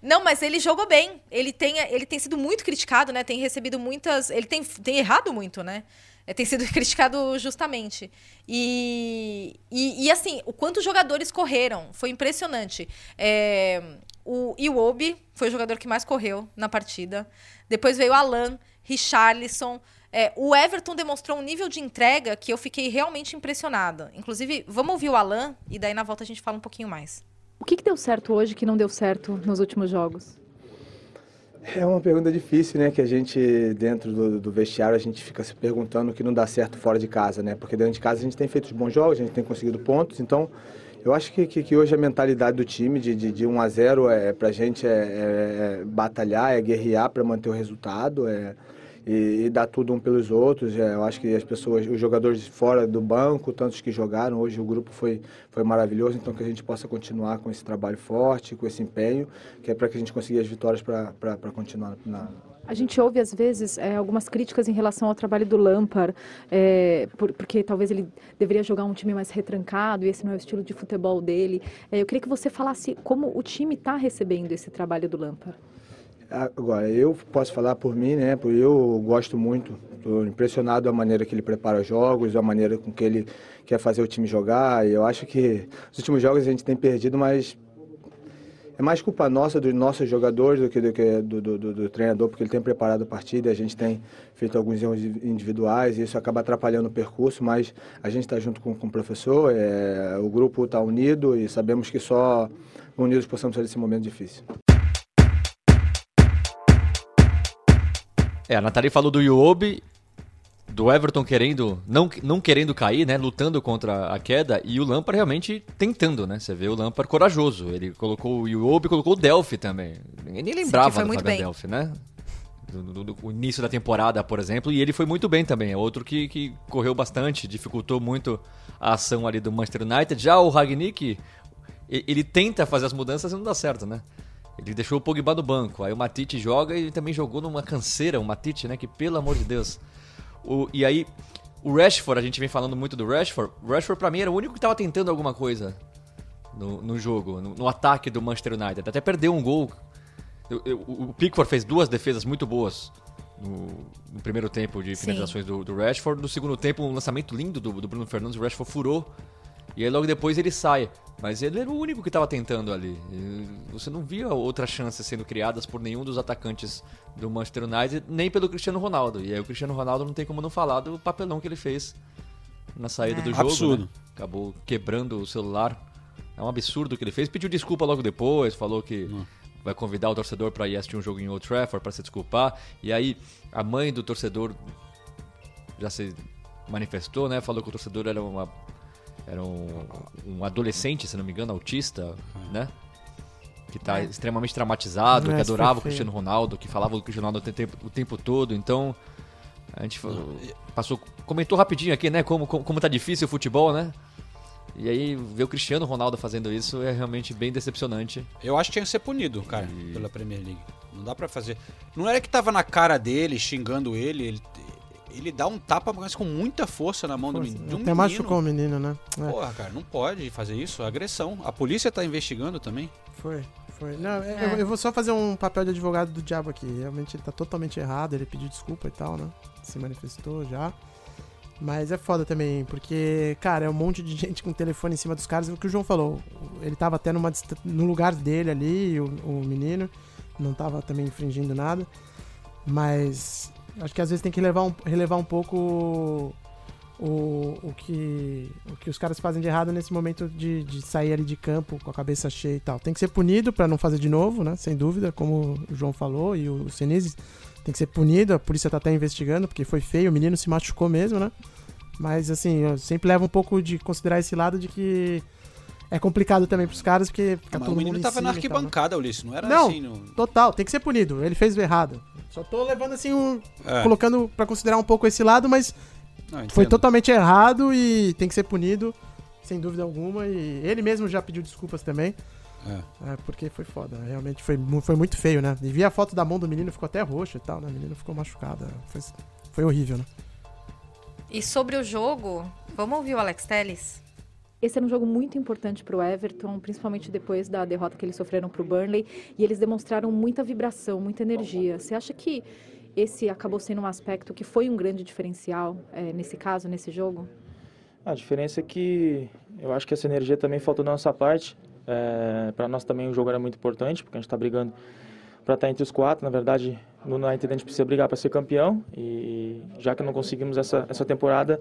Não, mas ele jogou bem. Ele tem, ele tem sido muito criticado, né? Tem recebido muitas. Ele tem, tem errado muito, né? É, tem sido criticado justamente. E, e, e, assim, o quanto jogadores correram foi impressionante. É, o Iwobi foi o jogador que mais correu na partida. Depois veio Alan, Richarlison. É, o Everton demonstrou um nível de entrega que eu fiquei realmente impressionada. Inclusive, vamos ouvir o Alan e daí na volta a gente fala um pouquinho mais. O que, que deu certo hoje que não deu certo nos últimos jogos? É uma pergunta difícil, né? Que a gente, dentro do, do vestiário, a gente fica se perguntando o que não dá certo fora de casa, né? Porque dentro de casa a gente tem feito bons jogos, a gente tem conseguido pontos, então eu acho que, que, que hoje a mentalidade do time de, de, de 1 a 0 é, pra gente é, é, é batalhar, é guerrear para manter o resultado, é, e, e dar tudo um pelos outros. É, eu acho que as pessoas, os jogadores fora do banco, tantos que jogaram, hoje o grupo foi, foi maravilhoso, então que a gente possa continuar com esse trabalho forte, com esse empenho, que é para que a gente consiga as vitórias para continuar na, A gente ouve, às vezes, é, algumas críticas em relação ao trabalho do Lampard, é, por- porque talvez ele deveria jogar um time mais retrancado e esse não é o estilo de futebol dele. É, eu queria que você falasse como o time está recebendo esse trabalho do Lampard. Agora, eu posso falar por mim, né? Porque eu gosto muito, estou impressionado da maneira que ele prepara os jogos, da maneira com que ele quer fazer o time jogar. E eu acho que os últimos jogos a gente tem perdido, mas é mais culpa nossa, dos nossos jogadores, do que do, que do, do, do- do treinador, porque ele tem preparado a partida, a gente tem feito alguns erros individuais e isso acaba atrapalhando o percurso, mas a gente está junto com, com o professor, é, o grupo está unido e sabemos que só unidos possamos sair desse momento difícil. É, a Nathalie falou do Yobi, do Everton querendo, não, não querendo cair, né? Lutando contra a queda, e o Lampard realmente tentando, né? Você vê o Lampard corajoso. Ele colocou o Yobi, colocou o Delphi também. Ninguém nem lembrava foi do muito Fabian bem. Delphi, né? Do, do- do- o início da temporada, por exemplo, e ele foi muito bem também. É outro que, que correu bastante, dificultou muito a ação ali do Manchester United. Já o Ragnick, ele tenta fazer as mudanças e não dá certo, né? Ele deixou o Pogba no banco, aí o Matite joga e também jogou numa canseira, o Matite, né? Que pelo amor de Deus. O, e aí, o Rashford, a gente vem falando muito do Rashford. O Rashford pra mim era o único que tava tentando alguma coisa no, no jogo, no, no ataque do Manchester United. Até perdeu um gol. Eu- eu- o Pickford fez duas defesas muito boas no, no primeiro tempo de finalizações do, do Rashford. No segundo tempo, um lançamento lindo do, do Bruno Fernandes, o Rashford furou. E aí logo depois ele sai. Mas ele era o único que estava tentando ali. Você não via outras chances sendo criadas por nenhum dos atacantes do Manchester United, nem pelo Cristiano Ronaldo. E aí o Cristiano Ronaldo não tem como não falar do papelão que ele fez na saída É. do jogo. Absurdo. né? Acabou quebrando o celular. É um absurdo o que ele fez. Pediu desculpa logo depois, falou que vai convidar o torcedor para ir assistir um jogo em Old Trafford para se desculpar. E aí a mãe do torcedor já se manifestou, né? Falou que o torcedor era uma era um, um adolescente, se não me engano, autista, né? Que tá extremamente traumatizado, É, que adorava o. Cristiano Ronaldo, que falava do Cristiano Ronaldo o tempo, o tempo todo. Então, a gente falou- passou, comentou rapidinho aqui, né? Como, como, como tá difícil o futebol, né? E aí, ver o Cristiano Ronaldo fazendo isso é realmente bem decepcionante. Eu acho que tinha que ser punido, cara, pela Premier League. Não dá pra fazer. Não era que tava na cara dele, xingando ele. Ele, ele dá um tapa, mas com muita força na mão do menino. um Até menino. machucou o menino, né? É. Porra, cara, não pode fazer isso. é Agressão. A polícia tá investigando também. Foi, foi. Não, É. eu, eu vou só fazer um papel de advogado do diabo aqui. Realmente ele tá totalmente errado, ele pediu desculpa e tal, né? Se manifestou já. Mas é foda também, porque, cara, é um monte de gente com telefone em cima dos caras. O que o João falou, ele tava até numa, no lugar dele ali, o, o menino, não tava também infringindo nada. Mas acho que às vezes tem que relevar um, relevar um pouco o, o, que, o que os caras fazem de errado nesse momento de, de sair ali de campo com a cabeça cheia e tal. Tem que ser punido pra não fazer de novo, né? Sem dúvida, como o João falou e o Senise tem que ser punido. A polícia tá até investigando porque foi feio, o menino se machucou mesmo, né? Mas assim, eu sempre levo um pouco de considerar esse lado de que é complicado também pros caras porque fica Mas todo o menino mundo tava na tal, né? arquibancada, Ulisses. Não era Não, assim. No... total, tem que ser punido. Ele fez o errado. Só tô levando assim um. É. colocando pra considerar um pouco esse lado, mas Não, foi totalmente errado e tem que ser punido, sem dúvida alguma. E ele mesmo já pediu desculpas também. É. É, porque foi foda. Realmente foi, foi muito feio, né? E vi a foto da mão do menino, ficou até roxo e tal, né? O menino ficou machucado. Foi, foi horrível, né? E sobre o jogo, vamos ouvir o Alex Telles? Esse era um jogo muito importante para o Everton, principalmente depois da derrota que eles sofreram para o Burnley, e eles demonstraram muita vibração, muita energia. Você acha que esse acabou sendo um aspecto que foi um grande diferencial eh, nesse caso, nesse jogo? A diferença é que eu acho que essa energia também faltou da nossa parte. para nós também o jogo era muito importante, porque a gente está brigando para estar entre os quatro. Na verdade, no United a gente precisa brigar para ser campeão. E já que não conseguimos essa, essa temporada,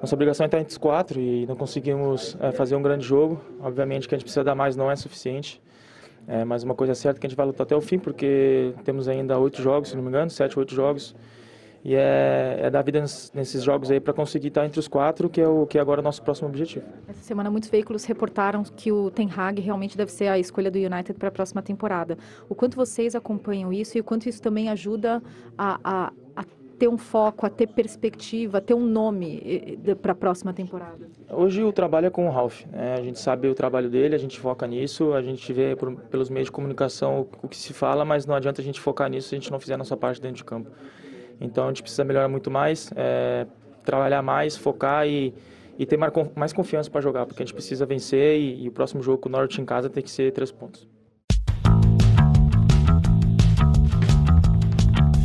nossa obrigação é estar entre os quatro e não conseguimos eh, fazer um grande jogo. Obviamente que a gente precisa dar mais, não é suficiente. É, mas uma coisa é certa que a gente vai lutar até o fim, porque temos ainda oito jogos, se não me engano, sete, oito jogos. E é, é dar vida nes- nesses jogos aí para conseguir estar entre os quatro, que é o que é agora o nosso próximo objetivo. Essa semana, muitos veículos reportaram que o Ten Hag realmente deve ser a escolha do United para a próxima temporada. O quanto vocês acompanham isso e o quanto isso também ajuda a, a, a ter um foco, a ter perspectiva, a ter um nome para a próxima temporada? Hoje o trabalho é com o Ralph, né? a gente sabe o trabalho dele, a gente foca nisso, a gente vê por- pelos meios de comunicação o, o que se fala, mas não adianta a gente focar nisso se a gente não fizer a nossa parte dentro de campo. Então a gente precisa melhorar muito mais, é, trabalhar mais, focar e, e ter mais, con- mais confiança para jogar, porque a gente precisa vencer e, e o próximo jogo com o Norwich em casa tem que ser três pontos.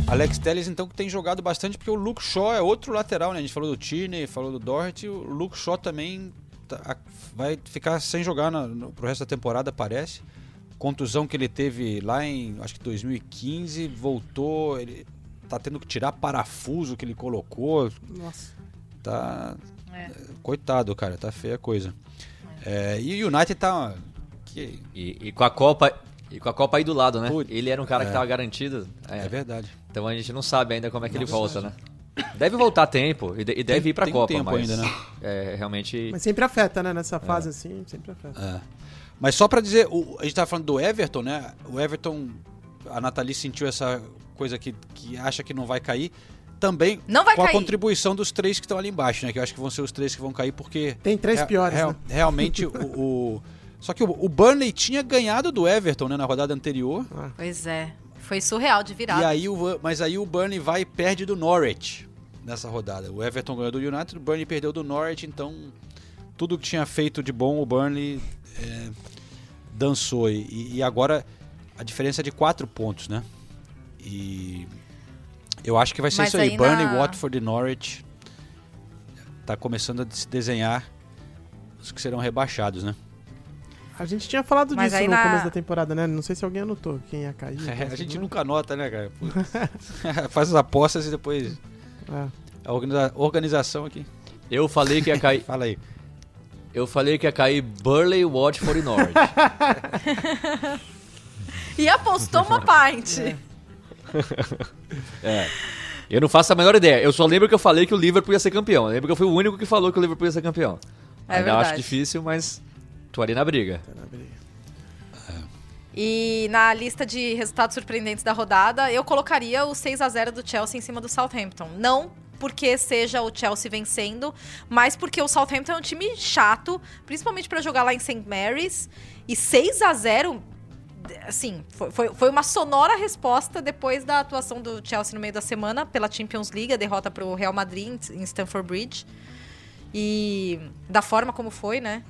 Alex Telles, então, que tem jogado bastante, porque o Luke Shaw é outro lateral, né? A gente falou do Tierney, falou do Doherty, o Luke Shaw também tá- vai ficar sem jogar na, no, pro resto da temporada, parece. Contusão que ele teve lá em, acho que 2015, voltou, ele tá tendo que tirar parafuso que ele colocou. Nossa. Tá... É. Coitado, cara, tá feia a coisa. É, e o United tá... Que... E, e com a Copa... E com a Copa aí do lado, né? Putz, Ele era um cara que é. tava garantido. É verdade. Então a gente não sabe ainda como é que Não, ele volta, né? Deve voltar a tempo e, de- e deve Tem- ir pra tem um Copa, tempo mas ainda, né? é, realmente... Mas sempre afeta, né? Nessa fase assim, sempre afeta. É. Mas só pra dizer, o- a gente tava falando do Everton, né? O Everton, a Nathalie sentiu essa coisa que, que acha que não vai cair. Também Não vai com a cair. contribuição dos três que estão ali embaixo, né? Que eu acho que vão ser os três que vão cair, porque. Tem três piores, né? Realmente, o, o- Só que o, o Burnley tinha ganhado do Everton, né? Na rodada anterior. Pois é. Foi surreal de virar. E aí o, mas aí o Burnley vai e perde do Norwich nessa rodada. O Everton ganhou do United, o Burnley perdeu do Norwich, então tudo que tinha feito de bom o Burnley é, dançou. E, e agora a diferença é de quatro pontos, né? E eu acho que vai ser Mas isso aí. aí Burnley, na- Watford e Norwich tá começando a se desenhar os que serão rebaixados, né? A gente tinha falado Mas disso no na- começo da temporada, né? Não sei se alguém anotou quem ia cair. É, a gente nunca anota, né, cara? Faz as apostas e depois. É. A organiza- organização aqui. Eu falei que ia cair... Fala aí. Eu falei que ia cair Burley, Watford e Norwich. E apostou uma parte. É. Eu não faço a menor ideia. Eu só lembro que eu falei que o Liverpool ia ser campeão. Eu lembro que eu fui o único que falou que o Liverpool ia ser campeão. É Ainda acho verdade. difícil, mas tô ali na briga. E na lista de resultados surpreendentes da rodada, eu colocaria o 6 a 0 do Chelsea em cima do Southampton. Não porque seja o Chelsea vencendo, mas porque o Southampton é um time chato, principalmente pra jogar lá em St. Mary's. E 6 a 0 assim, foi, foi, foi uma sonora resposta depois da atuação do Chelsea no meio da semana pela Champions League, a derrota pro Real Madrid em Stamford Bridge. E da forma como foi, né?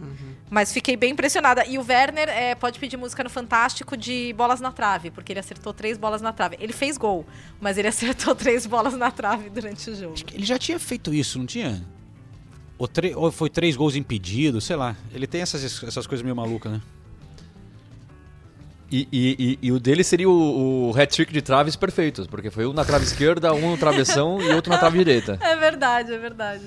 Mas fiquei bem impressionada. E o Werner é, pode pedir música no Fantástico de bolas na trave, porque ele acertou três bolas na trave. Ele fez gol, mas ele acertou três bolas na trave durante o jogo. Ele já tinha feito isso, não tinha? Ou, ou foi três gols impedidos, sei lá. Ele tem essas, essas coisas meio malucas, né? E, e- e- e o dele seria o, o hat-trick de traves perfeitos, porque foi um na trave esquerda, um no travessão e outro na trave direita. É verdade, é verdade.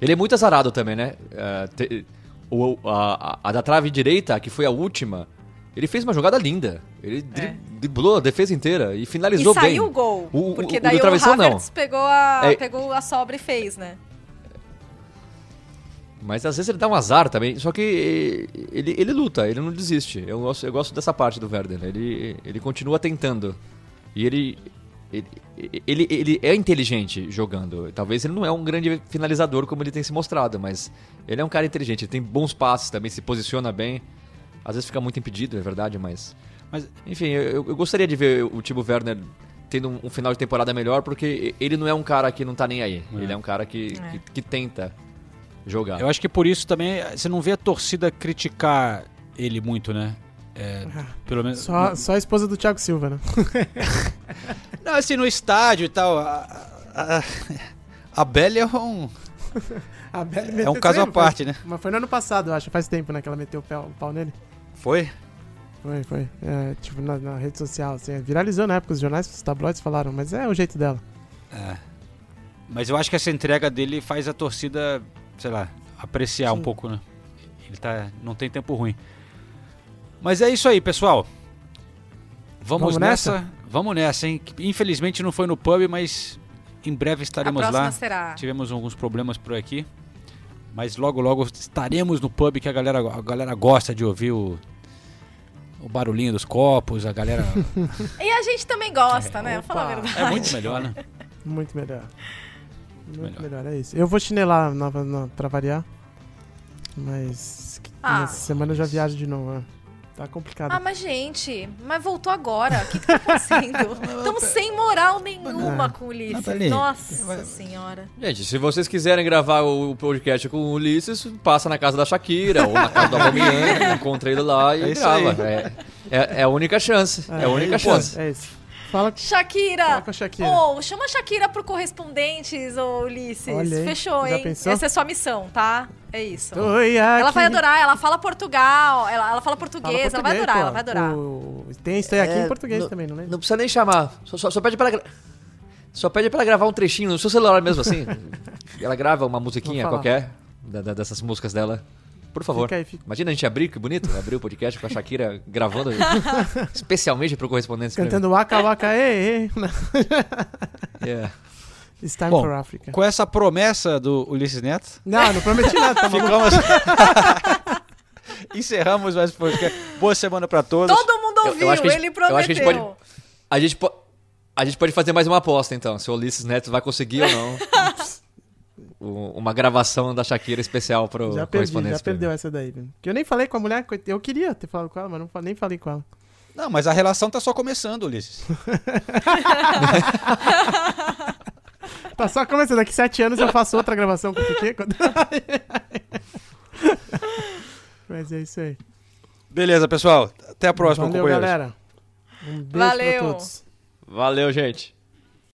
Ele é muito azarado também, né? É, te- o- a, a- da trave direita, que foi a última, ele fez uma jogada linda. Ele dri- driblou a defesa inteira e finalizou É. e bem. saiu o gol. O, porque o daí o, travessão não. Pegou a, É. pegou a sobra e fez, né? Mas às vezes ele dá um azar também. Só que eh, ele, ele luta, ele não desiste. Eu gosto, eu gosto dessa parte do Werder. Ele, ele continua tentando. E ele, ele, ele, ele é inteligente jogando. Talvez ele não é um grande finalizador como ele tem se mostrado, mas ele é um cara inteligente. Ele tem bons passes também, se posiciona bem. Às vezes fica muito impedido, é verdade, mas. Mas- Enfim, eu, eu gostaria de ver o Timo Werner tendo um, um final de temporada melhor, porque ele não é um cara que não tá nem aí. É. Ele é um cara que, É. que, que tenta jogar. Eu acho que por isso também você não vê a torcida criticar ele muito, né? É, pelo menos. Só, só a esposa do Thiago Silva, né? Não, assim, no estádio e tal. A, a, a Belle é um. A Belle É um meteu- caso à foi- parte, né? Mas foi no ano passado, eu acho. Faz tempo, né? Que ela meteu o pau, o pau nele. Foi? Foi, foi. É, tipo, na, na rede social, assim. Viralizou na época, os jornais, os tabloides falaram, mas é o jeito dela. É. Mas eu acho que essa entrega dele faz a torcida, sei lá, apreciar um Sim. pouco, né? Ele tá, não tem tempo ruim. Mas é isso aí, pessoal. Vamos, Vamos nessa? nessa? Vamos nessa, hein? Infelizmente não foi no pub, mas em breve estaremos a lá. será. Tivemos alguns problemas por aqui. Mas logo, logo estaremos no pub que a galera, a galera gosta de ouvir o, o barulhinho dos copos, a galera. E a gente também gosta, né? Vou falar a Opa. verdade. É muito melhor, né? Muito melhor. Muito Melhor. melhor, é isso. Eu vou chinelar na, na, pra variar. Mas Ah. nessa semana eu já viajo de novo. né? Tá complicado. Ah, mas gente, mas voltou agora. O que, que tá acontecendo? Estamos sem moral nenhuma com o Ulisses. Nathalie, Nossa senhora. Gente, se vocês quiserem gravar o podcast com o Ulisses, passa na casa da Shakira ou na casa do Aubameyang, encontra ele lá e É isso grava. É, é, é a única chance. É, a única pô, chance. É isso. Fala Shakira! Fala com a Shakira. Ô, chama a Shakira pro correspondentes, ô Ulisses. Olha aí, Fechou, já hein? pensou? Essa é a sua missão, tá? É isso. Oi, Ela vai adorar, ela fala Portugal, ela, ela fala português, Fala ela vai português, adorar, pô. ela vai adorar. O- Tem isso aí aqui É, em português não- também, não lembra? Não precisa nem chamar. Só, só, só pede pra ela. Só pede pra ela gravar um trechinho no seu celular mesmo assim. ela grava uma musiquinha qualquer da- da- dessas músicas dela. Por favor. Fica aí, fica. Imagina a gente abrir, que bonito, abrir o podcast com a Shakira gravando especialmente pro correspondente. Cantando Waka Waka ei. Yeah. It's time Bom, for Africa. com essa promessa do Ulisses Neto, Não, não prometi nada, tá ficamos. Encerramos mais um podcast. Boa semana pra todos. Todo mundo Eu- eu ouviu, acho que a gente- ele eu prometeu. acho que a gente pode- A gente, po- a gente pode fazer mais uma aposta, então, se o Ulisses Neto vai conseguir ou não. Uma gravação da Shakira especial pro Já perdi, correspondente. já perdeu essa daí. viu? Que eu nem falei com a mulher, eu queria ter falado com ela, mas não, nem falei com ela. Não, mas a relação tá só começando, Ulisses. Tá só começando, daqui sete anos eu faço outra gravação com o Piquet. quando- mas é isso aí. Beleza, pessoal. Até a próxima, Valeu, companheiros. galera. Um beijo Valeu. pra todos. Valeu, gente.